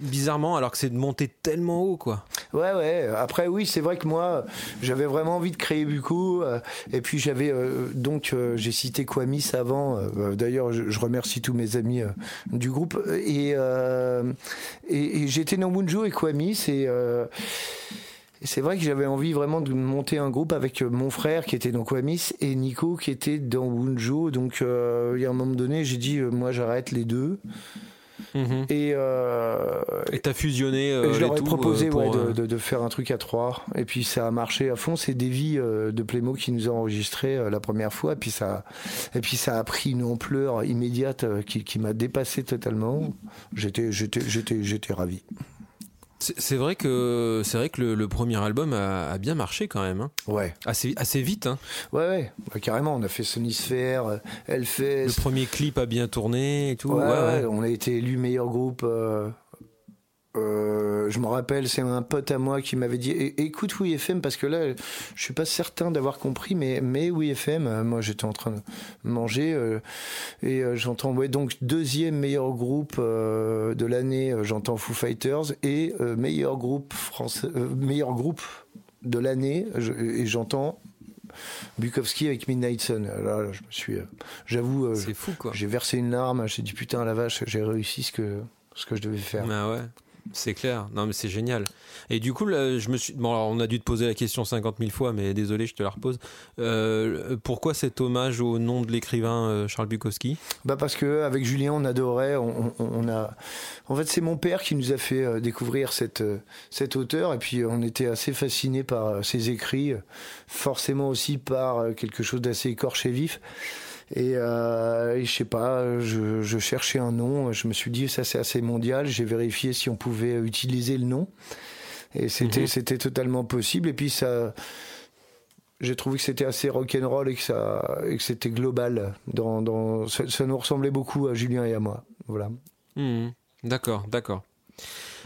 bizarrement alors que c'est de monter tellement haut quoi. Ouais, ouais. Après, oui, c'est vrai que moi, j'avais vraiment envie de créer Buco. et puis, j'avais. donc, j'ai cité Kwamis avant. euh, D'ailleurs, je, remercie tous mes amis du groupe. Et, et, et j'étais dans Munjo et Kwamis. Et. Et c'est vrai que j'avais envie vraiment de monter un groupe avec euh, mon frère qui était dans Kwamis et Nico qui était dans Wunjo. Donc, euh, il y a un moment donné, j'ai dit, euh, moi, j'arrête les deux. Et, euh, t'as fusionné euh, et je leur ai tout, proposé euh, pour, ouais, de, de- de faire un truc à trois. Et puis ça a marché à fond. C'est Davy de Playmo qui nous a enregistré la première fois. Et puis ça, et puis ça a pris une ampleur immédiate qui, qui m'a dépassé totalement. J'étais, j'étais, j'étais, j'étais ravi. C'est vrai que c'est vrai que le, le premier album a, a bien marché quand même, hein. Ouais, assez assez vite. Hein. ouais, ouais. Ouais, carrément. On a fait Sonisphère, euh, Hellfest. Le premier clip a bien tourné et tout. Ouais, ouais, ouais. ouais, on a été élu meilleur groupe. euh, euh, je me rappelle, c'est un pote à moi qui m'avait dit écoute Oui FM parce que là, je suis pas certain d'avoir compris, mais mais Oui FM, euh, moi j'étais en train de manger euh, et euh, j'entends ouais donc deuxième meilleur groupe de l'année, j'entends Foo Fighters et meilleur groupe français, meilleur groupe de l'année je- et j'entends Bukowski avec Midnight Sun. Là, je me suis, j'avoue, C'est fou quoi. j'ai versé une larme, j'ai dit putain la vache, j'ai réussi ce que, ce que je devais faire. Ah ouais. C'est clair. Non, mais c'est génial. Et du coup, je me suis. Bon, on a dû te poser la question 50 000 fois, mais désolé, je te la repose. Euh, pourquoi cet hommage au nom de l'écrivain euh, Charles Bukowski? Bah parce que avec Julien, on adorait. On, a. En fait, c'est mon père qui nous a fait euh, découvrir cette cet auteur, et puis on était assez fascinés par ses écrits, forcément aussi par quelque chose d'assez écorché vif. Et, euh, et je sais pas, je, je cherchais un nom. Je me suis dit ça c'est assez mondial. J'ai vérifié si on pouvait utiliser le nom, et c'était Mhm. c'était totalement possible. Et puis ça j'ai trouvé que c'était assez rock'n'roll et que ça et que c'était global dans, dans ça, ça nous ressemblait beaucoup à Julien et à moi voilà Mhm. D'accord, d'accord.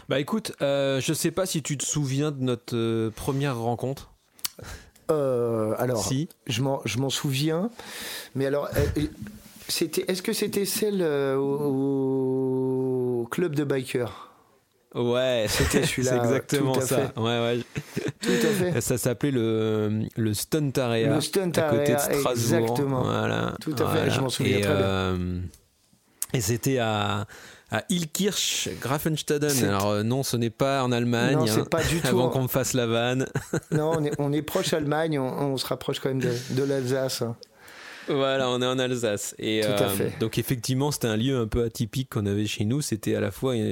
Bah écoute, euh, je sais pas si tu te souviens de notre euh, première rencontre. Euh, alors Si. je m'en je m'en souviens mais alors euh, c'était est-ce que c'était celle euh, au, au club de bikers? Ouais, C'était [LAUGHS] celui-là, C'est exactement tout à ça. fait. Ouais, ouais. tout à fait Ça s'appelait le, le Stunt Area. Le Stunt à côté de Strasbourg. exactement. Voilà. Tout à fait, je m'en souviens et, très bien. euh, et c'était à, à Ilkirch, Grafenstaden. Alors euh, non, ce n'est pas en Allemagne. non hein, c'est pas du [LAUGHS] tout Avant qu'on me fasse la vanne. [LAUGHS] non on est, on est proche Allemagne on, on se rapproche quand même de, de l'Alsace. Voilà, on est en Alsace. Et Tout à euh, fait. donc effectivement, c'était un lieu un peu atypique qu'on avait chez nous. C'était à la fois une,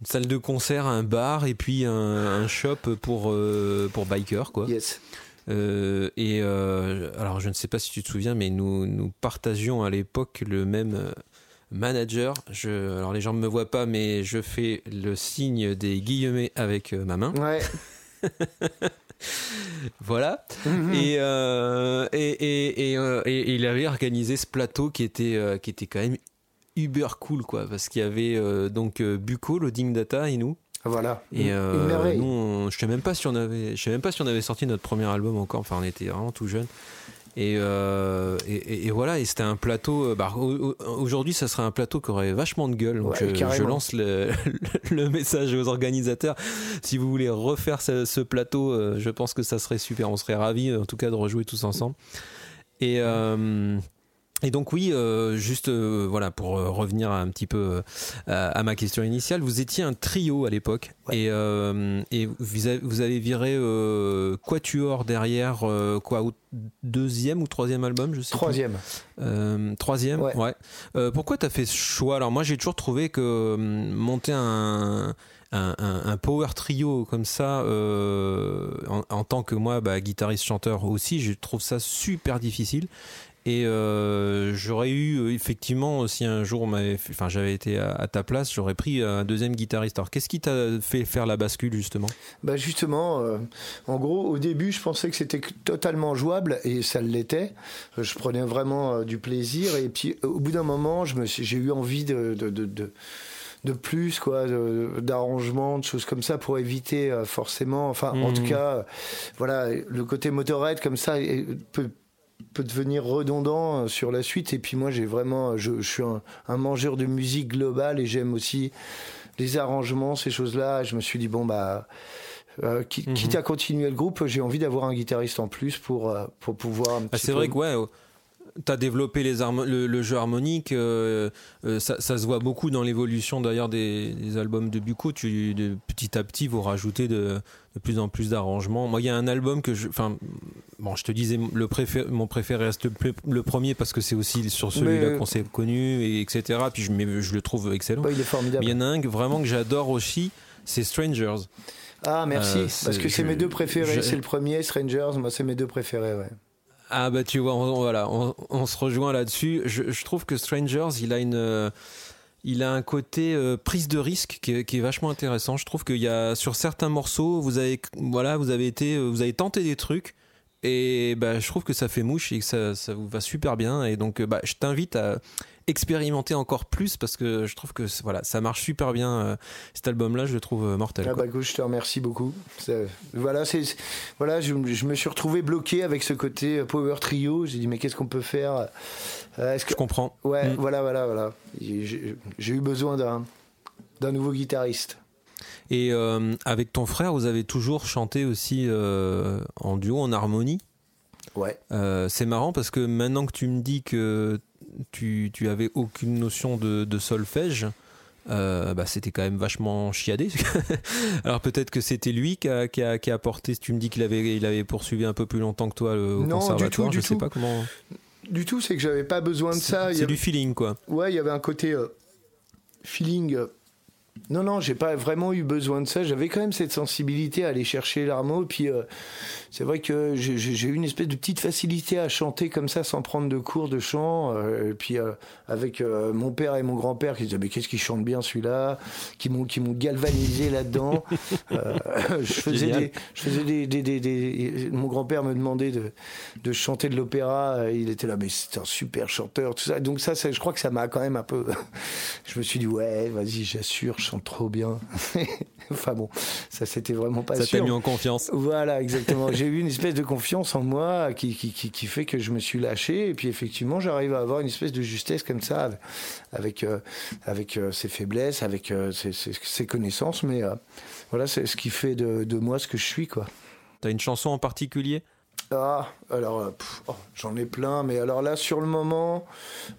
une salle de concert, un bar et puis un, un shop pour euh, pour bikers quoi. yes Euh, et euh, alors je ne sais pas si tu te souviens, mais nous nous partagions à l'époque le même manager. Je, alors les gens ne me voient pas, mais je fais le signe des guillemets avec euh, ma main. ouais [LAUGHS] Voilà. Mhm. Et, euh, et, et, et, euh, et- et il avait organisé ce plateau qui était, euh, qui était quand même uber cool, quoi, parce qu'il y avait donc Bucco, Loading Data et nous. voilà Et nous, on- je sais même pas si on avait, je sais même pas si on avait sorti notre premier album encore. Enfin, on était vraiment tout jeune. Et, euh, et, voilà, et c'était un plateau. euh, bah, au- au- Aujourd'hui, ça serait un plateau qui aurait vachement de gueule. Donc, Ouais, je- lance le, [LAUGHS] le message aux organisateurs. Si vous voulez refaire ce, ce plateau, euh, je pense que ça serait super. On serait ravis, en tout cas, de rejouer tous ensemble. Et, euh, et donc oui, euh, juste euh, voilà pour euh, revenir un petit peu euh, à, ma question initiale, vous étiez un trio à l'époque Ouais. et, euh, et vous avez, vous avez viré euh, Quatuor derrière euh, quoi deuxième ou troisième album, je sais plus. troisième Euh, troisième, ouais. Ouais. Euh, pourquoi t'as fait ce choix? Alors moi j'ai toujours trouvé que hum, monter un, un, un- un power trio comme ça, euh, en, en tant que moi bah, guitariste chanteur aussi, je trouve ça super difficile. Et euh, j'aurais eu euh, effectivement si un jour m'avait enfin j'avais été à, à ta place, j'aurais pris un deuxième guitariste. Alors qu'est-ce qui t'a fait faire la bascule justement? Bah justement, euh, en gros, au début, je pensais que c'était totalement jouable et ça l'était. Je prenais vraiment euh, du plaisir et puis au bout d'un moment, je me suis- j'ai eu envie de, de, de, de- de plus, quoi, d'arrangements, de, choses comme ça pour éviter euh, forcément, enfin, en tout cas, euh, voilà, le côté motorhead comme ça peut peut devenir redondant euh, sur la suite. Et puis moi j'ai vraiment je, je suis un, un mangeur de musique globale et j'aime aussi les arrangements ces choses là je me suis dit bon bah euh, qui- Mhm. quitte à continuer le groupe? J'ai envie d'avoir un guitariste en plus pour euh, pour pouvoir Ah, petit c'est vrai que ouais, tu as développé les le, le jeu harmonique, euh, euh, ça, ça se voit beaucoup dans l'évolution d'ailleurs des, des albums de Bucco. Tu, de, petit à petit, vous rajoutez de, de plus en plus d'arrangements. Moi, il y a un album que je. Enfin, bon, je te disais, le mon préféré reste le, le premier parce que c'est aussi sur celui-là qu'on s'est connu, et etc. Puis je, mais je le trouve excellent. Il est formidable il y en a un que, vraiment que j'adore aussi, c'est Strangers. ah merci Euh, parce que c'est mes deux préférés je- c'est le premier Strangers moi c'est mes deux préférés ouais Ah bah tu vois, on, voilà, on, se rejoint là-dessus. Je, trouve que Strangers, il a une, euh, il a un côté euh, prise de risque qui est, vachement intéressant. Je trouve qu'il y a sur certains morceaux, vous avez, voilà, vous avez été, euh, vous avez tenté des trucs et bah je trouve que ça fait mouche et que ça, ça vous va super bien. Et donc bah je t'invite à expérimenter encore plus parce que je trouve que voilà, ça marche super bien. euh, cet album-là, je le trouve euh, mortel. Ah quoi. bah écoute, je te remercie beaucoup. Voilà, c'est voilà, je, je me suis retrouvé bloqué avec ce côté euh, power trio. J'ai dit mais qu'est-ce qu'on peut faire Est-ce que Je comprends. ouais, Mm. voilà, voilà, voilà. J'ai j'ai eu besoin d'un d'un nouveau guitariste. Et euh, avec ton frère, vous avez toujours chanté aussi euh, en duo, en harmonie? Ouais. Euh, c'est marrant parce que maintenant que tu me dis que tu, tu avais aucune notion de, de solfège, euh, bah, c'était quand même vachement chiadé. [LAUGHS] Alors peut-être que c'était lui qui a, qui, a, qui a apporté, tu me dis qu'il avait, il avait poursuivi un peu plus longtemps que toi le, au Non, du conservatoire, tout, du je sais tout. pas comment... Du tout, c'est que j'avais pas besoin de ça. C'est avait- du feeling quoi. Ouais, il y avait un côté euh, feeling. euh, Non, non, j'ai pas vraiment eu besoin de ça. J'avais quand même cette sensibilité à aller chercher l'armeau. Puis euh, c'est vrai que j'ai- eu une espèce de petite facilité à chanter comme ça sans prendre de cours de chant. Euh, et puis euh, avec mon père et mon grand-père qui disaient mais qu'est-ce qu'il chante bien celui-là, qui m'ont galvanisé là-dedans. [LAUGHS] Je faisais des, je faisais des, des- des- des- mon grand-père me demandait de, de chanter de l'opéra. Il était là, mais c'est un super chanteur, tout ça. Donc ça, je crois que ça m'a quand même un peu. [LAUGHS] je me suis dit ouais, vas-y, j'assure, chante trop bien. [LAUGHS] enfin bon, ça c'était vraiment pas Ça t'a sûr. mis en confiance. Voilà, exactement. [LAUGHS] J'ai eu une espèce de confiance en moi qui, qui, qui, qui fait que je me suis lâché. Et puis effectivement, j'arrive à avoir une espèce de justesse comme ça, avec, euh, avec euh, ses faiblesses, avec euh, ses, ses- ses connaissances. Mais voilà, c'est ce qui fait de, de moi ce que je suis, quoi. T'as une chanson en particulier? Ah, alors, euh, oh, j'en ai plein, mais alors là, sur le moment,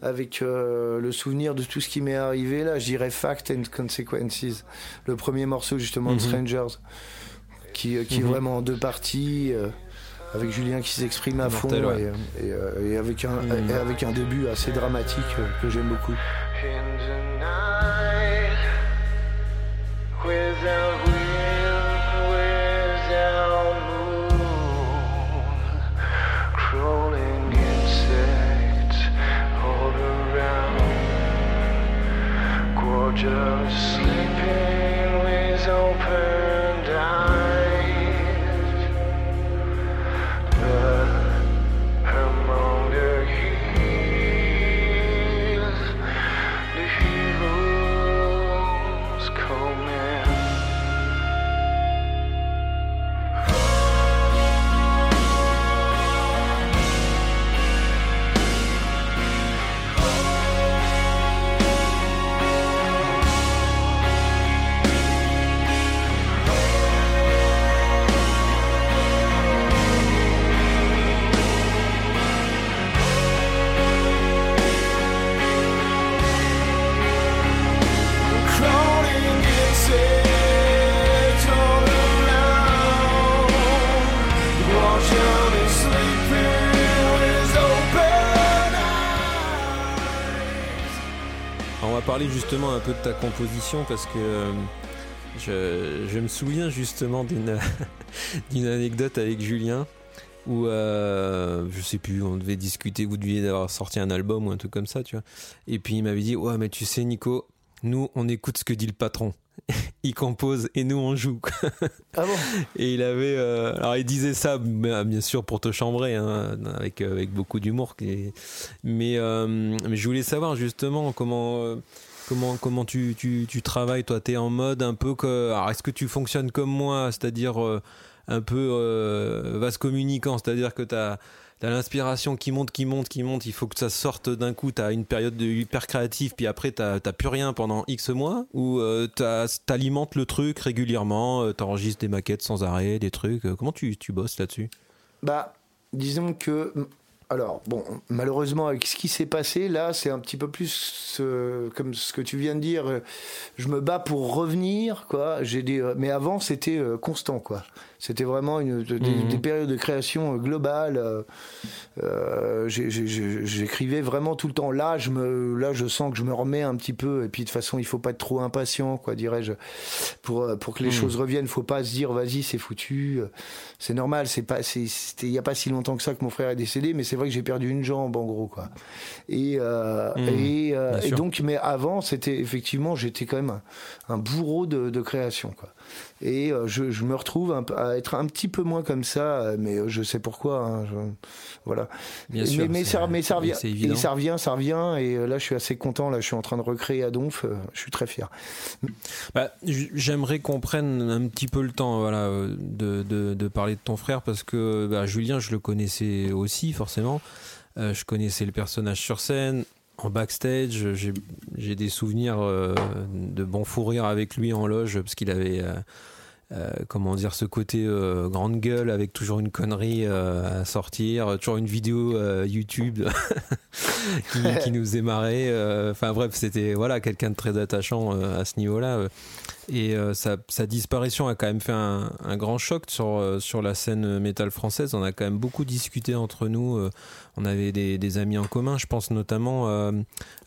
avec euh, le souvenir de tout ce qui m'est arrivé, là, je dirais Fact and Consequences, le premier morceau justement de Strangers, qui, euh, qui est Mhm. vraiment en deux parties, euh, avec Julien qui s'exprime à fond Mortel, ouais. et, et, et avec, un, Mhm. et avec un début assez dramatique euh, que j'aime beaucoup. just sleeping with open justement un peu de ta composition parce que euh, je, je me souviens justement d'une [LAUGHS] d'une anecdote avec Julien où euh, je sais plus, on devait discuter, vous deviez avoir sorti un album ou un truc comme ça, tu vois. Et puis il m'avait dit ouais mais tu sais Nico, nous on écoute ce que dit le patron. [LAUGHS] il compose et nous on joue. Ah bon? Et il avait, euh, alors il disait ça, bah, bien sûr pour te chambrer, hein, avec avec beaucoup d'humour. Mais euh, mais je voulais savoir justement comment comment comment tu, tu, tu travailles. Toi, t'es en mode un peu. Alors, est-ce que tu fonctionnes comme moi, c'est-à-dire euh, un peu euh, vase communicant, c'est-à-dire que t'as T'as l'inspiration qui monte, qui monte, qui monte. Il faut que ça sorte d'un coup. T'as une période de hyper créative, puis après t'as t'as plus rien pendant X mois. Ou euh, t'alimentes le truc régulièrement. euh, T'enregistres des maquettes sans arrêt, des trucs. Euh, Comment tu, tu bosses là-dessus? Bah, disons que. Alors, bon, malheureusement, avec ce qui s'est passé, là, c'est un petit peu plus euh, comme ce que tu viens de dire. euh, Je me bats pour revenir, quoi. J'ai des, euh, mais avant, c'était constant, quoi. C'était vraiment une, des, Mhm. des périodes de création euh, globale. euh, euh, j'ai- J'écrivais vraiment tout le temps. Là, je me, là, je sens que je me remets un petit peu. Et puis, de toute façon, il faut pas être trop impatient, quoi, dirais-je. Pour, euh, pour que les Mhm. choses reviennent, faut pas se dire, vas-y, c'est foutu. euh, C'est normal. C'est pas, c'est- c'était il y a pas si longtemps que ça que mon frère est décédé, mais c'est vrai que j'ai perdu une jambe, en gros, quoi. Et, euh, Mhm. et, euh, et donc, mais avant, c'était effectivement, j'étais quand même un, un bourreau de, de création, quoi. Et euh, je, je me retrouve un à être un petit peu moins comme ça, euh, mais euh, je sais pourquoi. hein, je- voilà. Bien mais, sûr, mais ça, mais ça revient. Et ça revient, ça revient. Et là, je suis assez content. Là, je suis en train de recréer à Donf. Je suis très fier. Bah, J'aimerais qu'on prenne un petit peu le temps voilà, de, de- de parler de ton frère parce que bah, Julien, je le connaissais aussi forcément. Euh, je connaissais le personnage sur scène, en backstage. J'ai des souvenirs euh, de bons fous rires avec lui en loge parce qu'il avait, euh, euh, comment dire, ce côté euh, grande gueule avec toujours une connerie à sortir, toujours une vidéo YouTube [LAUGHS] qui, qui [LAUGHS] nous émarrait. euh, Enfin bref, c'était voilà quelqu'un de très attachant à ce niveau-là. Et euh, sa, sa disparition a quand même fait un, un grand choc sur, euh, sur la scène métal française. On a quand même beaucoup discuté entre nous. euh, on avait des, des amis en commun. Je pense notamment euh,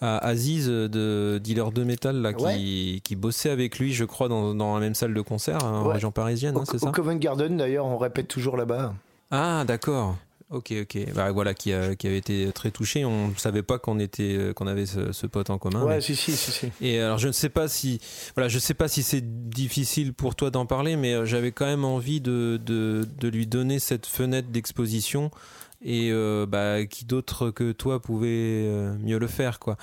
à Aziz de Dealer de Metal là, qui, qui bossait avec lui, je crois, dans, dans la même salle de concert hein, en Ouais. région parisienne, Au, hein, c'est ça? Covent Garden, d'ailleurs, on répète toujours là-bas. Ah, d'accord. Ok, ok. Bah, voilà, qui, a- qui avait été très touché. On ne savait pas qu'on était, qu'on avait ce, ce pote en commun. ouais, mais- si, si, si, si. Et alors, je ne sais pas si, voilà, je sais pas si c'est difficile pour toi d'en parler, mais euh, j'avais quand même envie de, de, de lui donner cette fenêtre d'exposition. Et euh, bah, qui d'autre que toi pouvait euh, mieux le faire, quoi.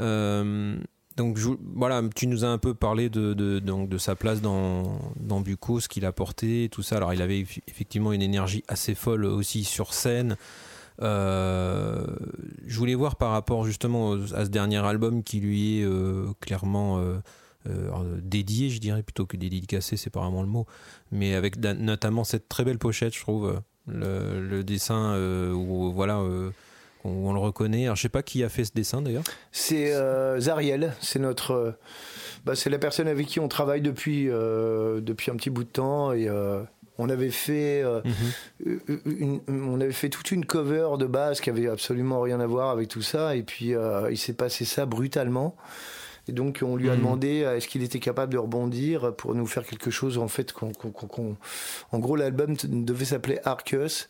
Euh, donc voilà, tu nous as un peu parlé de, donc, de sa place dans, dans Bucco, ce qu'il a porté, tout ça. Alors il avait eff- effectivement une énergie assez folle aussi sur scène. Euh, je voulais voir par rapport justement à ce dernier album qui lui est euh, clairement euh, dédié, je dirais, plutôt que dédicacé, c'est pas vraiment le mot, mais avec notamment cette très belle pochette, je trouve, le, le dessin où voilà. On le reconnaît. Alors, je sais pas qui a fait ce dessin d'ailleurs. C'est euh, Zariel, c'est notre, euh, bah, c'est la personne avec qui on travaille depuis euh, depuis un petit bout de temps et euh, on avait fait Mhm. une- on avait fait toute une cover de base qui avait absolument rien à voir avec tout ça et puis il s'est passé ça brutalement et donc on lui a Mhm. demandé euh, est-ce qu'il était capable de rebondir pour nous faire quelque chose en fait qu'on, qu'on- qu'on- qu'on- en gros l'album devait s'appeler Arcus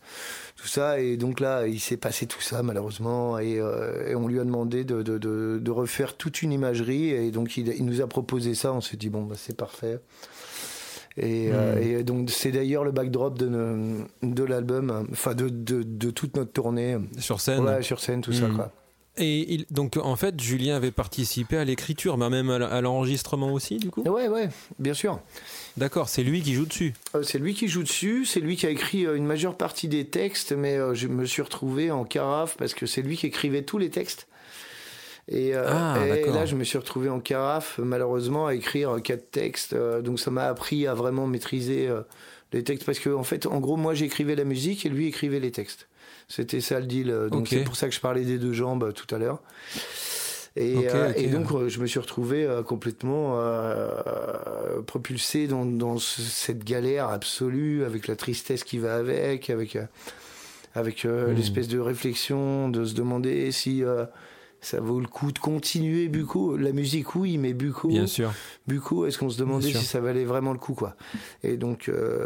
tout ça. Et donc là il s'est passé tout ça malheureusement. Et, euh, et on lui a demandé de, de- de- de refaire toute une imagerie. Et donc il, il nous a proposé ça. On s'est dit bon bah, c'est parfait. Et, euh, et donc c'est d'ailleurs le backdrop de, ne- de l'album enfin de, de, de toute notre tournée. Sur scène. ouais, sur scène tout ça Mhm. quoi Et il- donc en fait, Julien avait participé à l'écriture, mais même à l'enregistrement aussi, du coup? ouais ouais bien sûr D'accord, c'est lui qui joue dessus. Euh, C'est lui qui joue dessus, c'est lui qui a écrit euh, une majeure partie des textes, mais euh, je me suis retrouvé en carafe parce que c'est lui qui écrivait tous les textes. Et, euh, Ah, et là, je me suis retrouvé en carafe, malheureusement, à écrire quatre textes. donc ça m'a appris à vraiment maîtriser les textes parce que, en fait, en gros, moi, j'écrivais la musique et lui écrivait les textes. C'était ça le deal. Donc c'est pour ça que je parlais des deux jambes euh, tout à l'heure. Et, euh, et donc euh, je me suis retrouvé euh, complètement propulsé dans, dans ce- cette galère absolue avec la tristesse qui va avec, avec, avec Hmm. l'espèce de réflexion de se demander si ça vaut le coup de continuer Bucco. La musique oui, mais Bucco, Bien sûr. Bucco, est-ce qu'on se demandait si ça valait vraiment le coup quoi? Et donc, euh,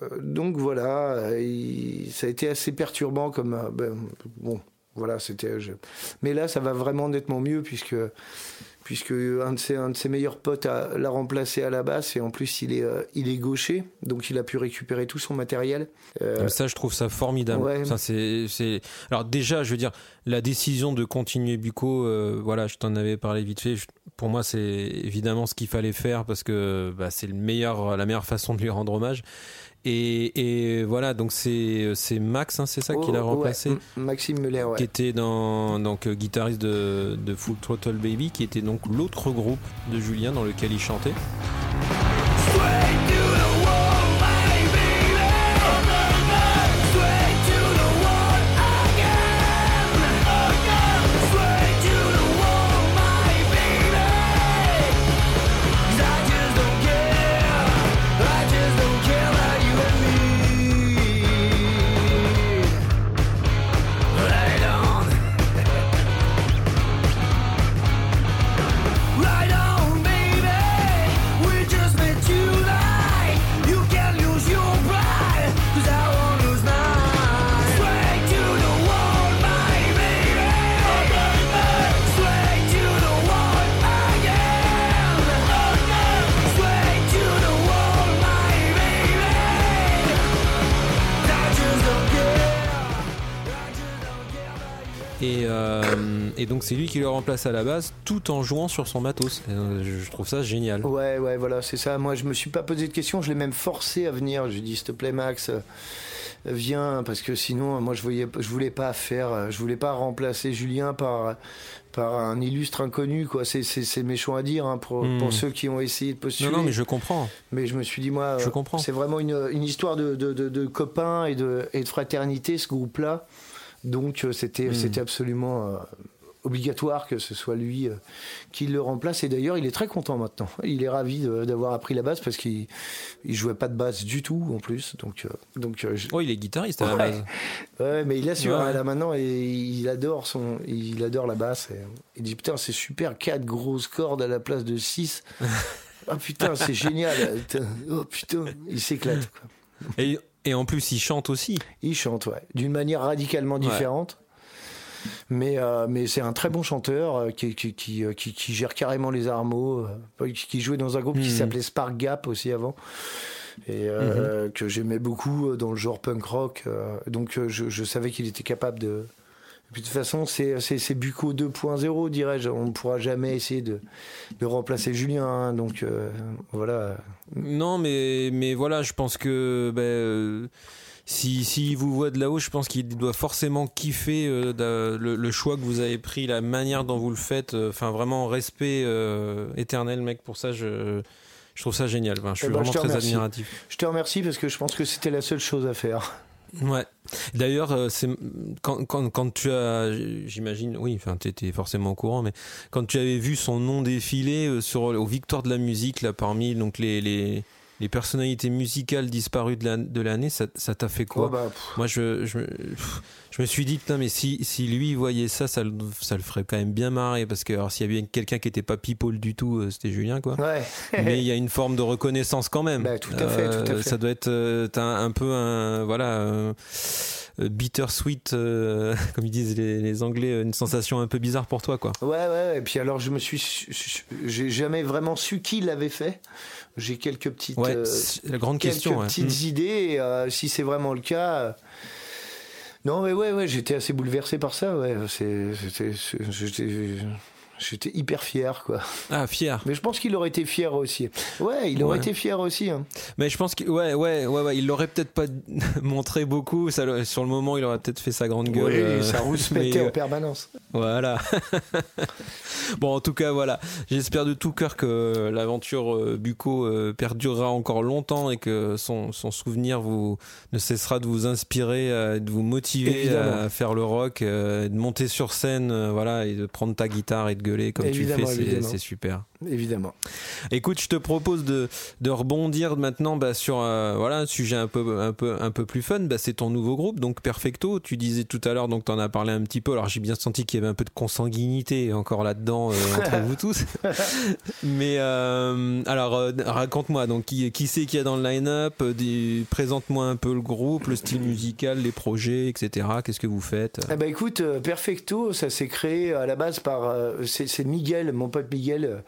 Hmm. donc voilà, il- ça a été assez perturbant comme euh, ben, bon, voilà, c'était. Mais là, ça va vraiment nettement mieux puisque puisque un de ses un de ses meilleurs potes l'a remplacé à la basse et en plus il est euh, il est gaucher, donc il a pu récupérer tout son matériel. Euh, Comme ça, je trouve ça formidable. Ouais. Ça, c'est, c'est- Alors déjà, je veux dire, la décision de continuer Bucco, euh, voilà, je t'en avais parlé vite fait. je- Pour moi, c'est évidemment ce qu'il fallait faire parce que bah, c'est le meilleur, la meilleure façon de lui rendre hommage. Et, et voilà, donc c'est, c'est Max, hein, c'est ça qui l'a oh, remplacé. ouais, Maxime Muller, ouais. qui était dans donc euh, guitariste de, de Full Throttle Baby, qui était donc l'autre groupe de Julien dans lequel il chantait. C'est lui qui le remplace à la base tout en jouant sur son matos. Euh, je trouve ça génial. Ouais, ouais, voilà, c'est ça. Moi, je me suis pas posé de questions. Je l'ai même forcé à venir. J'ai dit, s'il te plaît, Max, euh, viens parce que sinon moi je voyais je voulais pas faire euh, je voulais pas remplacer Julien par par un illustre inconnu quoi c'est méchant à dire hein, pour Hmm. pour ceux qui ont essayé de postuler Non, non, mais je comprends. mais je me suis dit moi Je euh, comprends. c'est vraiment une, une histoire de, de, de, de copains et de et de fraternité ce groupe là donc euh, c'était Hmm. c'était absolument euh, obligatoire que ce soit lui euh, qui le remplace et d'ailleurs il est très content maintenant il est ravi d'avoir appris la basse parce qu'il il jouait pas de basse du tout en plus donc euh, donc euh, je- Oh, il est guitariste à la base. Ouais, mais il assure Ouais, hein, là maintenant et il adore son, il adore la basse. Et, il dit putain c'est super, quatre grosses cordes à la place de 6 [LAUGHS] Ah putain c'est génial. Oh putain, il s'éclate. Et, et en plus, il chante aussi. Il chante ouais, d'une manière radicalement différente. Mais, euh, mais c'est un très bon chanteur euh, qui, qui, qui, euh, qui- qui gère carrément les armeaux, qui jouait dans un groupe qui Mhm. s'appelait Spark Gap aussi avant, et euh, que j'aimais beaucoup dans le genre punk rock. donc je, je savais qu'il était capable de. Et puis de toute façon, c'est c'est- c'est Bucco 2.0, dirais-je. On ne pourra jamais essayer de, de remplacer Julien. hein. donc euh, voilà. Non, mais, mais voilà, je pense que ben, euh, si, si vous voit de là-haut, je pense qu'il doit forcément kiffer euh, le, le choix que vous avez pris, la manière dont vous le faites. euh, Enfin, vraiment, respect euh, éternel, mec. Pour ça, je, je trouve ça génial. Enfin, je suis Eh ben, vraiment je très admiratif. Je te remercie parce que je pense que c'était la seule chose à faire. Ouais. D'ailleurs, c'est quand, quand, quand tu as, j'imagine, oui, enfin, t'étais forcément au courant, mais quand tu avais vu son nom défiler sur aux victoires de la musique là parmi donc les les, les personnalités musicales disparues de la- de l'année, ça t'a fait quoi Oh, bah, Moi, je, je, pff, je me suis dit, putain, mais si, si lui voyait ça, ça le, ça le ferait quand même bien marrer. Parce que alors, s'il y avait quelqu'un qui était pas people du tout, euh, c'était Julien, quoi. ouais. [LAUGHS] mais il y a une forme de reconnaissance quand même. Bah, tout à fait, tout à Euh, fait. Ça doit être euh, un, un peu un. Voilà. euh, bittersweet, [LAUGHS] comme ils disent les, les Anglais, une sensation un peu bizarre pour toi, quoi. Ouais, ouais, et puis alors je me suis. su- su- J'ai jamais vraiment su qui l'avait fait. J'ai quelques petites. Ouais, euh, la grande quelques question. ouais. petites Mm. idées, et, euh, si c'est vraiment le cas. euh, Non, mais ouais, ouais, j'étais assez bouleversé par ça, ouais. c'est- J'étais. Hyper fier, quoi. Ah, fier. Mais je pense qu'il aurait été fier aussi. Ouais, il aurait Ouais. été fier aussi. hein. Mais je pense que ouais ouais ouais ouais il l'aurait peut-être pas [LAUGHS] montré beaucoup ça, sur le moment il aurait peut-être fait sa grande gueule Oui, euh, ça [LAUGHS] rouspétait mais, euh, en permanence. Voilà. [LAUGHS] bon, en tout cas, voilà. J'espère de tout cœur que l'aventure euh, Bucco euh, perdurera encore longtemps et que son, son souvenir vous ne cessera de vous inspirer, euh, de vous motiver Évidemment. à faire le rock, euh, de monter sur scène, euh, voilà, et de prendre ta guitare et de gueuler comme Évidemment, tu fais. C'est super. Évidemment. Écoute, je te propose de, de rebondir maintenant bah, sur euh, voilà un sujet un peu un peu un peu plus fun. Bah, c'est ton nouveau groupe, donc Perfecto. Tu disais tout à l'heure, donc t'en as parlé un petit peu. Alors j'ai bien senti qu'il y avait un peu de consanguinité encore là-dedans euh, [LAUGHS] entre vous tous. Mais euh, alors euh, raconte-moi donc qui qui c'est qu'il y a dans le line-up Présente-moi un peu le groupe, le style musical, les projets, etc. Qu'est-ce que vous faites? Eh ben écoute, Perfecto, ça s'est créé à la base par euh, c'est c'est Miguel, mon pote Miguel, euh,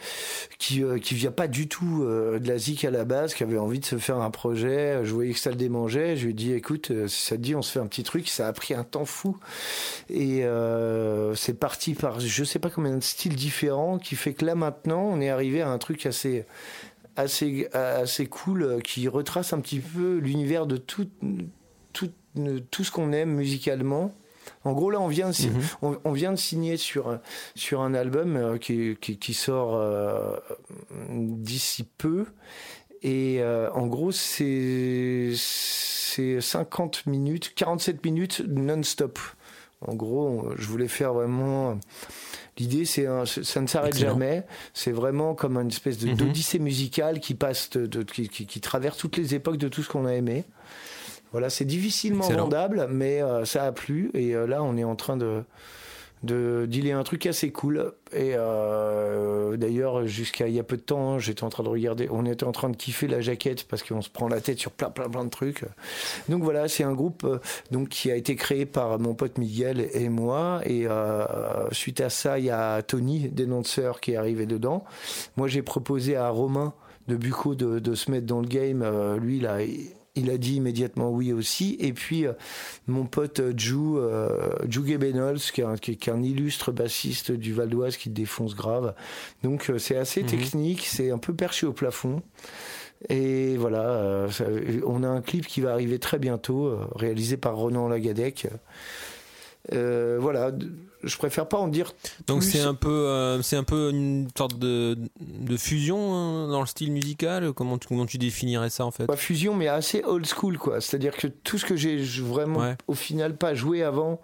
qui euh, qui vient pas du tout euh, de la zik à la base, qui avait envie de se faire un projet. Je voyais que ça le démangeait. Je lui ai dit, écoute, euh, ça te dit, on se fait un petit truc. Ça a pris un temps fou et c'est parti par je sais pas combien de styles différents, qui fait que là maintenant, on est arrivé à un truc assez assez assez cool qui retrace un petit peu l'univers de tout tout tout ce qu'on aime musicalement. En gros, là, on vient de, Mhm. on, on vient de signer sur, un- sur un album euh, qui, qui, qui sort euh, d'ici peu. Et euh, en gros, c'est c'est 50 minutes, 47 minutes non-stop. En gros, je voulais faire vraiment. L'idée, c'est ça ne s'arrête jamais. C'est vraiment comme une espèce Mhm. d'odyssée musicale qui passe, de, de- qui, qui- qui traverse toutes les époques de tout ce qu'on a aimé. Voilà, c'est difficilement Excellent. vendable, mais euh, ça a plu. Et euh, là, on est en train de de dealer un truc assez cool. Et euh, d'ailleurs, jusqu'à il y a peu de temps, hein, j'étais en train de regarder, on était en train de kiffer la jaquette parce qu'on se prend la tête sur plein, plein, plein de trucs. Donc voilà, c'est un groupe euh, donc qui a été créé par mon pote Miguel et moi. Et euh, suite à ça, il y a Tony, dénonceur, qui est arrivé dedans. Moi, j'ai proposé à Romain de Bucco de, de se mettre dans le game. Lui, là, il, il a dit immédiatement oui aussi. Et puis, euh, mon pote euh, Jou, euh, Jou Gebenols, qui est, un, qui, est- qui est un illustre bassiste du Val d'Oise qui défonce grave. Donc, euh, c'est assez Mhm. technique, c'est un peu perché au plafond. Et voilà, euh, ça- on a un clip qui va arriver très bientôt, euh, réalisé par Ronan Lagadec. Euh, voilà, je préfère pas en dire. Donc c'est un peu, euh, c'est un peu une sorte de, de fusion hein, dans le style musical? Comment tu, comment tu définirais ça en fait? Pas fusion, mais assez old school, quoi. C'est-à-dire que tout ce que j'ai vraiment, Ouais. au final, pas joué avant,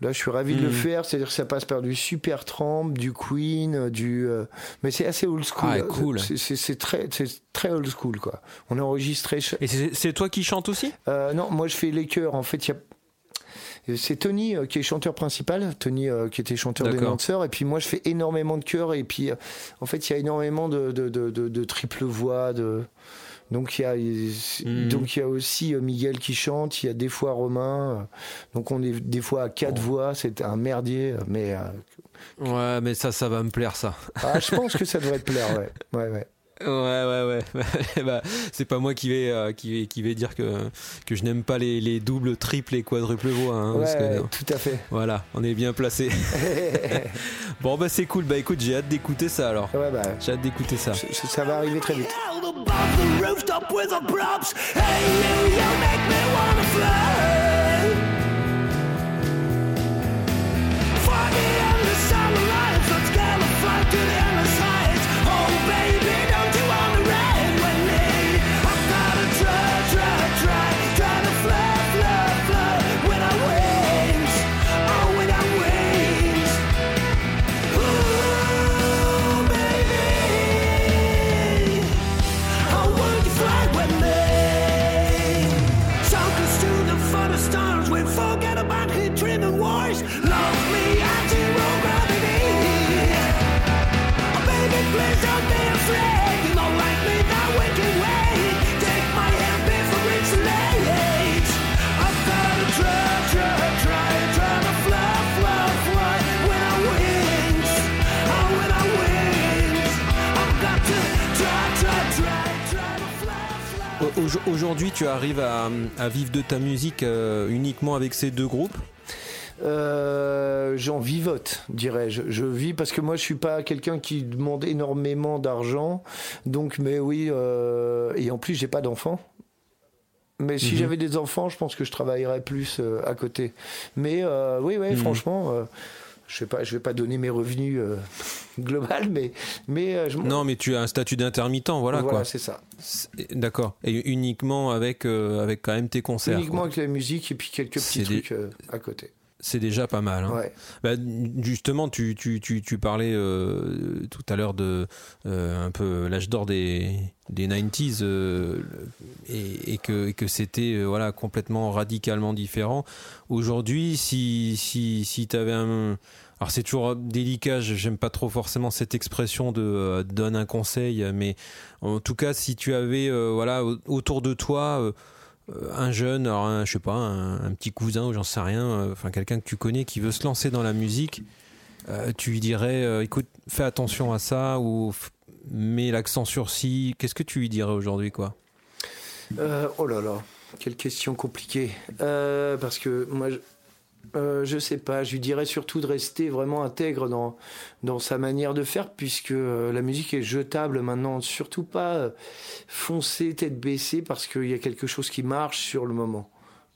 là, je suis ravi de le Mhm. faire. C'est-à-dire que ça passe par du Super Tramp, du Queen, euh, du. euh, mais c'est assez old school. Ah, cool. C'est- très, c'est très old school, quoi. On a enregistré. Et c'est toi qui chantes aussi? Euh, non, moi, je fais les chœurs. En fait, il y a. C'est Tony euh, qui est chanteur principal, Tony euh, qui était chanteur des danseurs, et puis moi je fais énormément de chœurs, et puis euh, en fait il y a énormément de, de, de, de- de triple voix, de... donc il y a Mhm. donc il y a aussi euh, Miguel qui chante, il y a des fois Romain, euh, donc on est des fois à quatre voix, c'est un merdier, euh, mais euh, Ouais, mais ça, ça va me plaire ça. ah, je pense [LAUGHS] que ça devrait te plaire, ouais, ouais, ouais. Ouais, ouais, ouais. [LAUGHS] bah, c'est pas moi qui vais, euh, qui vais, qui vais dire que, que je n'aime pas les, les doubles, triples et quadruples voix. hein, parce Ouais, que, tout à fait. voilà, on est bien placé. [LAUGHS] bon, bah c'est cool. Bah écoute, j'ai hâte d'écouter ça alors. ouais, bah, J'ai hâte d'écouter ça. ça, ça va arriver très vite. Aujourd'hui, tu arrives à, à vivre de ta musique euh, uniquement avec ces deux groupes? Euh, J'en vivote, dirais-je. Je vis parce que moi, je suis pas quelqu'un qui demande énormément d'argent. Donc, mais oui, euh, et en plus, j'ai pas d'enfants. Mais si Mhm. j'avais des enfants, je pense que je travaillerais plus euh, à côté. Mais euh, oui, oui, Mhm. franchement, je sais pas, je vais pas donner mes revenus euh, [LAUGHS] global, mais mais euh, je Non, mais tu as un statut d'intermittent, voilà, quoi. c'est ça. D'accord. Et uniquement avec, euh, avec quand même tes concerts. Uniquement quoi. avec la musique et puis quelques petits des- trucs euh, à côté. C'est déjà pas mal. hein. Ouais. Bah, justement, tu, tu, tu, tu parlais euh, tout à l'heure de euh, un peu l'âge d'or des, des 90s euh, et, et que, et que c'était voilà, complètement radicalement différent. Aujourd'hui, si, si, si tu avais un. Alors, c'est toujours délicat, j'aime pas trop forcément cette expression de euh, donne un conseil, mais en tout cas, si tu avais euh, voilà, au- autour de toi. Euh, un jeune, alors un, je sais pas, un, petit cousin ou j'en sais rien, euh, enfin quelqu'un que tu connais qui veut se lancer dans la musique, euh, tu lui dirais, écoute, fais attention à ça ou mets l'accent sur ci. Qu'est-ce que tu lui dirais aujourd'hui, quoi? Oh là là, quelle question compliquée. Parce que moi, euh, je sais pas, je lui dirais surtout de rester vraiment intègre dans, dans sa manière de faire, puisque euh, la musique est jetable maintenant. Surtout pas euh, foncer tête baissée, parce qu'il y a quelque chose qui marche sur le moment.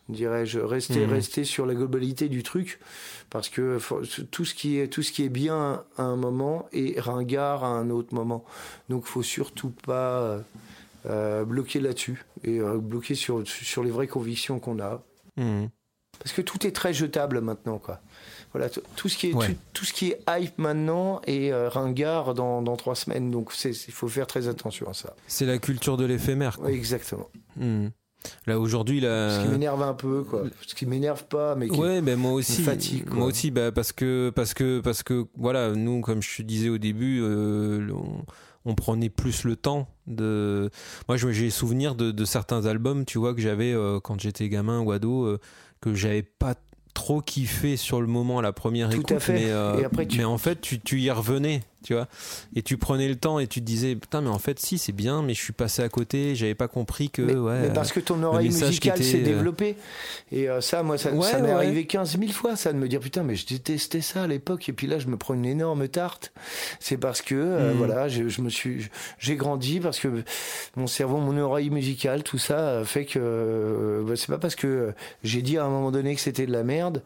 Dirais-je, rester, Mhm. rester sur la globalité du truc, parce que tout ce qui est, tout ce qui est bien à un moment est ringard à un autre moment. Donc, faut surtout pas euh, bloquer là-dessus et bloquer sur, sur les vraies convictions qu'on a. Mhm. Parce que tout est très jetable maintenant, quoi. Voilà, tout ce qui est, Ouais. tout, tout ce qui est hype maintenant est euh, ringard dans, dans trois semaines. Donc, il faut faire très attention à ça. C'est la culture de l'éphémère. exactement. Mhm. Là aujourd'hui, là. Ce qui m'énerve un peu, quoi. Ce qui m'énerve pas, mais qui... Ouais, ben moi aussi. fatigue, quoi. moi aussi, bah, parce que parce que parce que voilà, nous, comme je te disais au début, euh, on, on prenait plus le temps de. Moi, j'ai souvenir de, de certains albums, tu vois, que j'avais euh, quand j'étais gamin ou ado, euh, que j'avais pas trop kiffé sur le moment la première Tout écoute, à fait. mais euh, Et après, tu- mais en fait, tu, tu y revenais. Tu vois. Et tu prenais le temps et tu te disais, putain, mais en fait, si, c'est bien, mais je suis passé à côté, j'avais pas compris que, mais, ouais. mais parce que ton oreille musicale s'est euh, développée. Et euh, ça, moi, ça, Ouais, ça m'est ouais. arrivé 15 000 fois, ça, de me dire putain, mais je détestais ça à l'époque. Et puis là, je me prends une énorme tarte. C'est parce que, euh, Mhm. voilà, je, je me suis, j'ai grandi parce que mon cerveau, mon oreille musicale, tout ça fait que euh, bah, c'est pas parce que j'ai dit à un moment donné que c'était de la merde.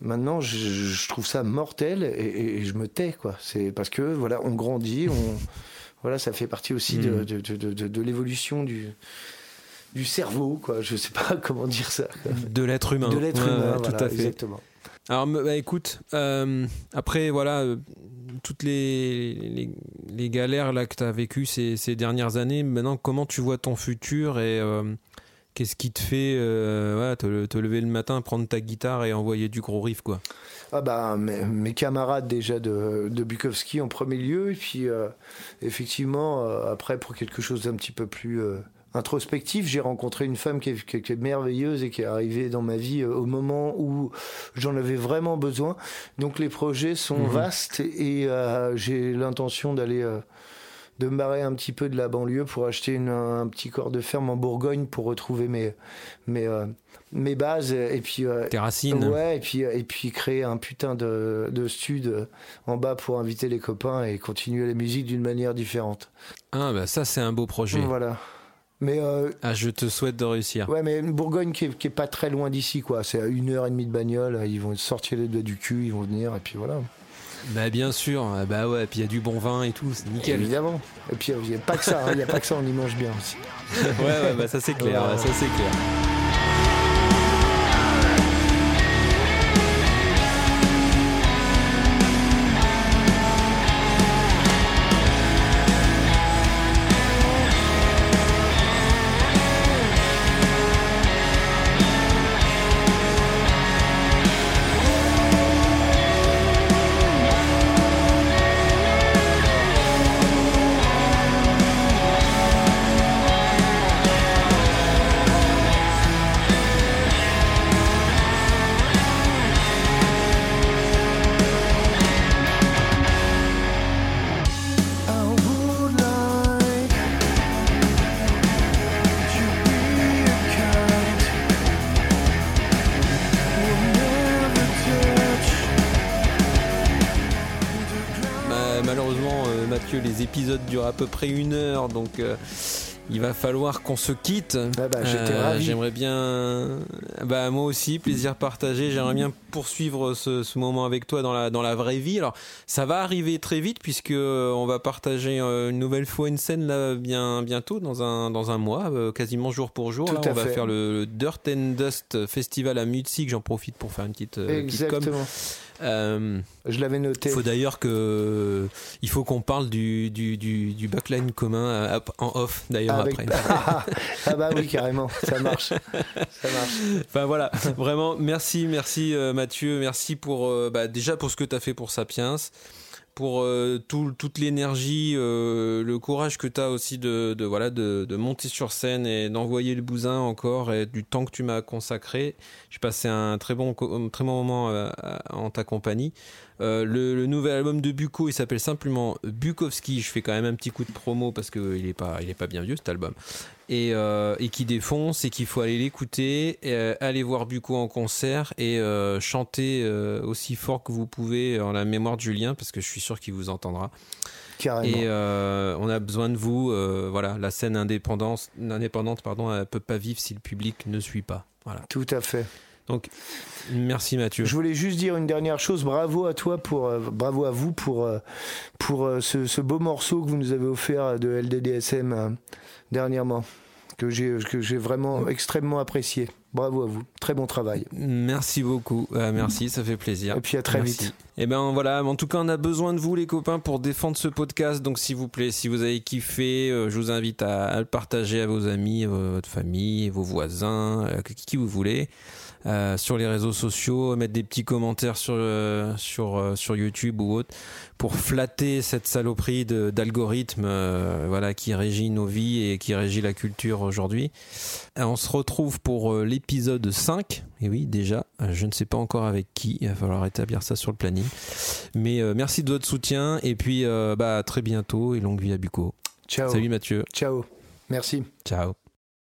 Maintenant, je, je trouve ça mortel et, et- et je me tais, quoi. C'est parce que, voilà, on grandit, on, [LAUGHS] voilà, ça fait partie aussi de, Mhm. de, de, de- de- de l'évolution du, du cerveau, quoi. Je sais pas [LAUGHS] comment dire ça. quoi. de l'être humain. De l'être Ouais, humain, ouais, voilà, tout à fait. exactement. Alors, bah, écoute, euh, après, voilà, euh, toutes les, les, les galères là, que tu as vécues ces, ces dernières années, maintenant, comment tu vois ton futur et euh, qu'est-ce qui te fait euh, te, te lever le matin, prendre ta guitare et envoyer du gros riff, quoi? Ah bah, mes, mes camarades déjà de, de Bukowski en premier lieu, et puis euh, effectivement, euh, après, pour quelque chose d'un petit peu plus introspectif, j'ai rencontré une femme qui est, qui est- qui est merveilleuse et qui est arrivée dans ma vie au moment où j'en avais vraiment besoin. Donc les projets sont Mhm. vastes et j'ai l'intention d'aller... de me barrer un petit peu de la banlieue pour acheter une- un petit corps de ferme en Bourgogne pour retrouver mes, mes, euh, mes bases et puis euh, Tes racines Ouais, et puis, et puis créer un putain de, de stud en bas pour inviter les copains et continuer la musique d'une manière différente. Ah, bah ça, c'est un beau projet. Voilà. Mais euh, Ah, je te souhaite de réussir. ouais, mais une Bourgogne qui est, qui est pas très loin d'ici, quoi. C'est à une heure et demie de bagnole. Ils vont sortir les doigts du cul, ils vont venir, et puis voilà. Bah, bien sûr, Ah, bah ouais, puis il y a du bon vin et tout, c'est nickel. Évidemment. Et puis il n'y a pas que ça. hein, Il n'y a pas que ça. On y mange bien aussi. [LAUGHS] ouais, ouais, bah ça, c'est clair, Ouais. ça, c'est clair. Heure, donc euh, il va falloir qu'on se quitte. Ah bah, Euh. J'aimerais bien, bah moi aussi, plaisir partagé. J'aimerais bien poursuivre ce, ce moment avec toi dans la dans la vraie vie. Alors, ça va arriver très vite puisque euh, on va partager une nouvelle fois une scène là bien bientôt dans un dans un mois, quasiment jour pour jour. Là, on va faire le, le Dirt and Dust Festival à Mutzig. J'en profite pour faire une petite, petite com. Euh, Je l'avais noté. il faut d'ailleurs que il faut qu'on parle du, du, du, du backline commun en off d'ailleurs après. [LAUGHS] ah, ah bah oui, carrément. Ça marche. Ça marche. Enfin voilà, vraiment merci, merci euh, Mathieu, merci pour euh, bah, déjà pour ce que tu as fait pour Sapiens, pour euh, tout- toute l'énergie, euh, le courage que tu as aussi de, voilà, de, monter sur scène et d'envoyer le bousin encore et du temps que tu m'as consacré. J'ai passé un très bon, très bon moment euh, en ta compagnie. Le, nouvel album de Buko, il s'appelle simplement Bukowski. Je fais quand même un petit coup de promo parce qu'il n'est pas, il pas bien vieux cet album. Et, euh, et qui défonce et qu'il faut aller l'écouter, euh, aller voir Buko en concert et euh, chanter aussi fort que vous pouvez en la mémoire de Julien parce que je suis sûr qu'il vous entendra. Carrément. Et on a besoin de vous. voilà, la scène indépendante, indépendante pardon, elle peut pas vivre si le public ne suit pas. Voilà. Tout à fait. Donc, merci Mathieu. Je voulais juste dire une dernière chose. Bravo à toi pour, euh, bravo à vous pour, euh, pour euh, ce, ce beau morceau que vous nous avez offert de LDDSM euh, dernièrement, que j'ai, que j'ai vraiment extrêmement apprécié. Bravo à vous. Très bon travail. Merci beaucoup. Euh, merci, ça fait plaisir. Et puis à très Merci. vite. Et ben voilà, en tout cas, on a besoin de vous, les copains, pour défendre ce podcast. Donc, s'il vous plaît, si vous avez kiffé, euh, je vous invite à, à le partager à vos amis, à votre famille, vos voisins, euh, qui vous voulez. Sur les réseaux sociaux, mettre des petits commentaires sur sur sur YouTube ou autre pour flatter cette saloperie d'algorithme euh, voilà qui régit nos vies et qui régit la culture aujourd'hui. Euh, On se retrouve pour euh, l'épisode l'épisode 5. Et oui, déjà, je ne sais pas encore avec qui. Il va falloir établir ça sur le planning. Mais euh, merci de votre soutien. Et puis, bah, à très bientôt et longue vie à Buco. Ciao. Salut Mathieu. Ciao. Merci. Ciao.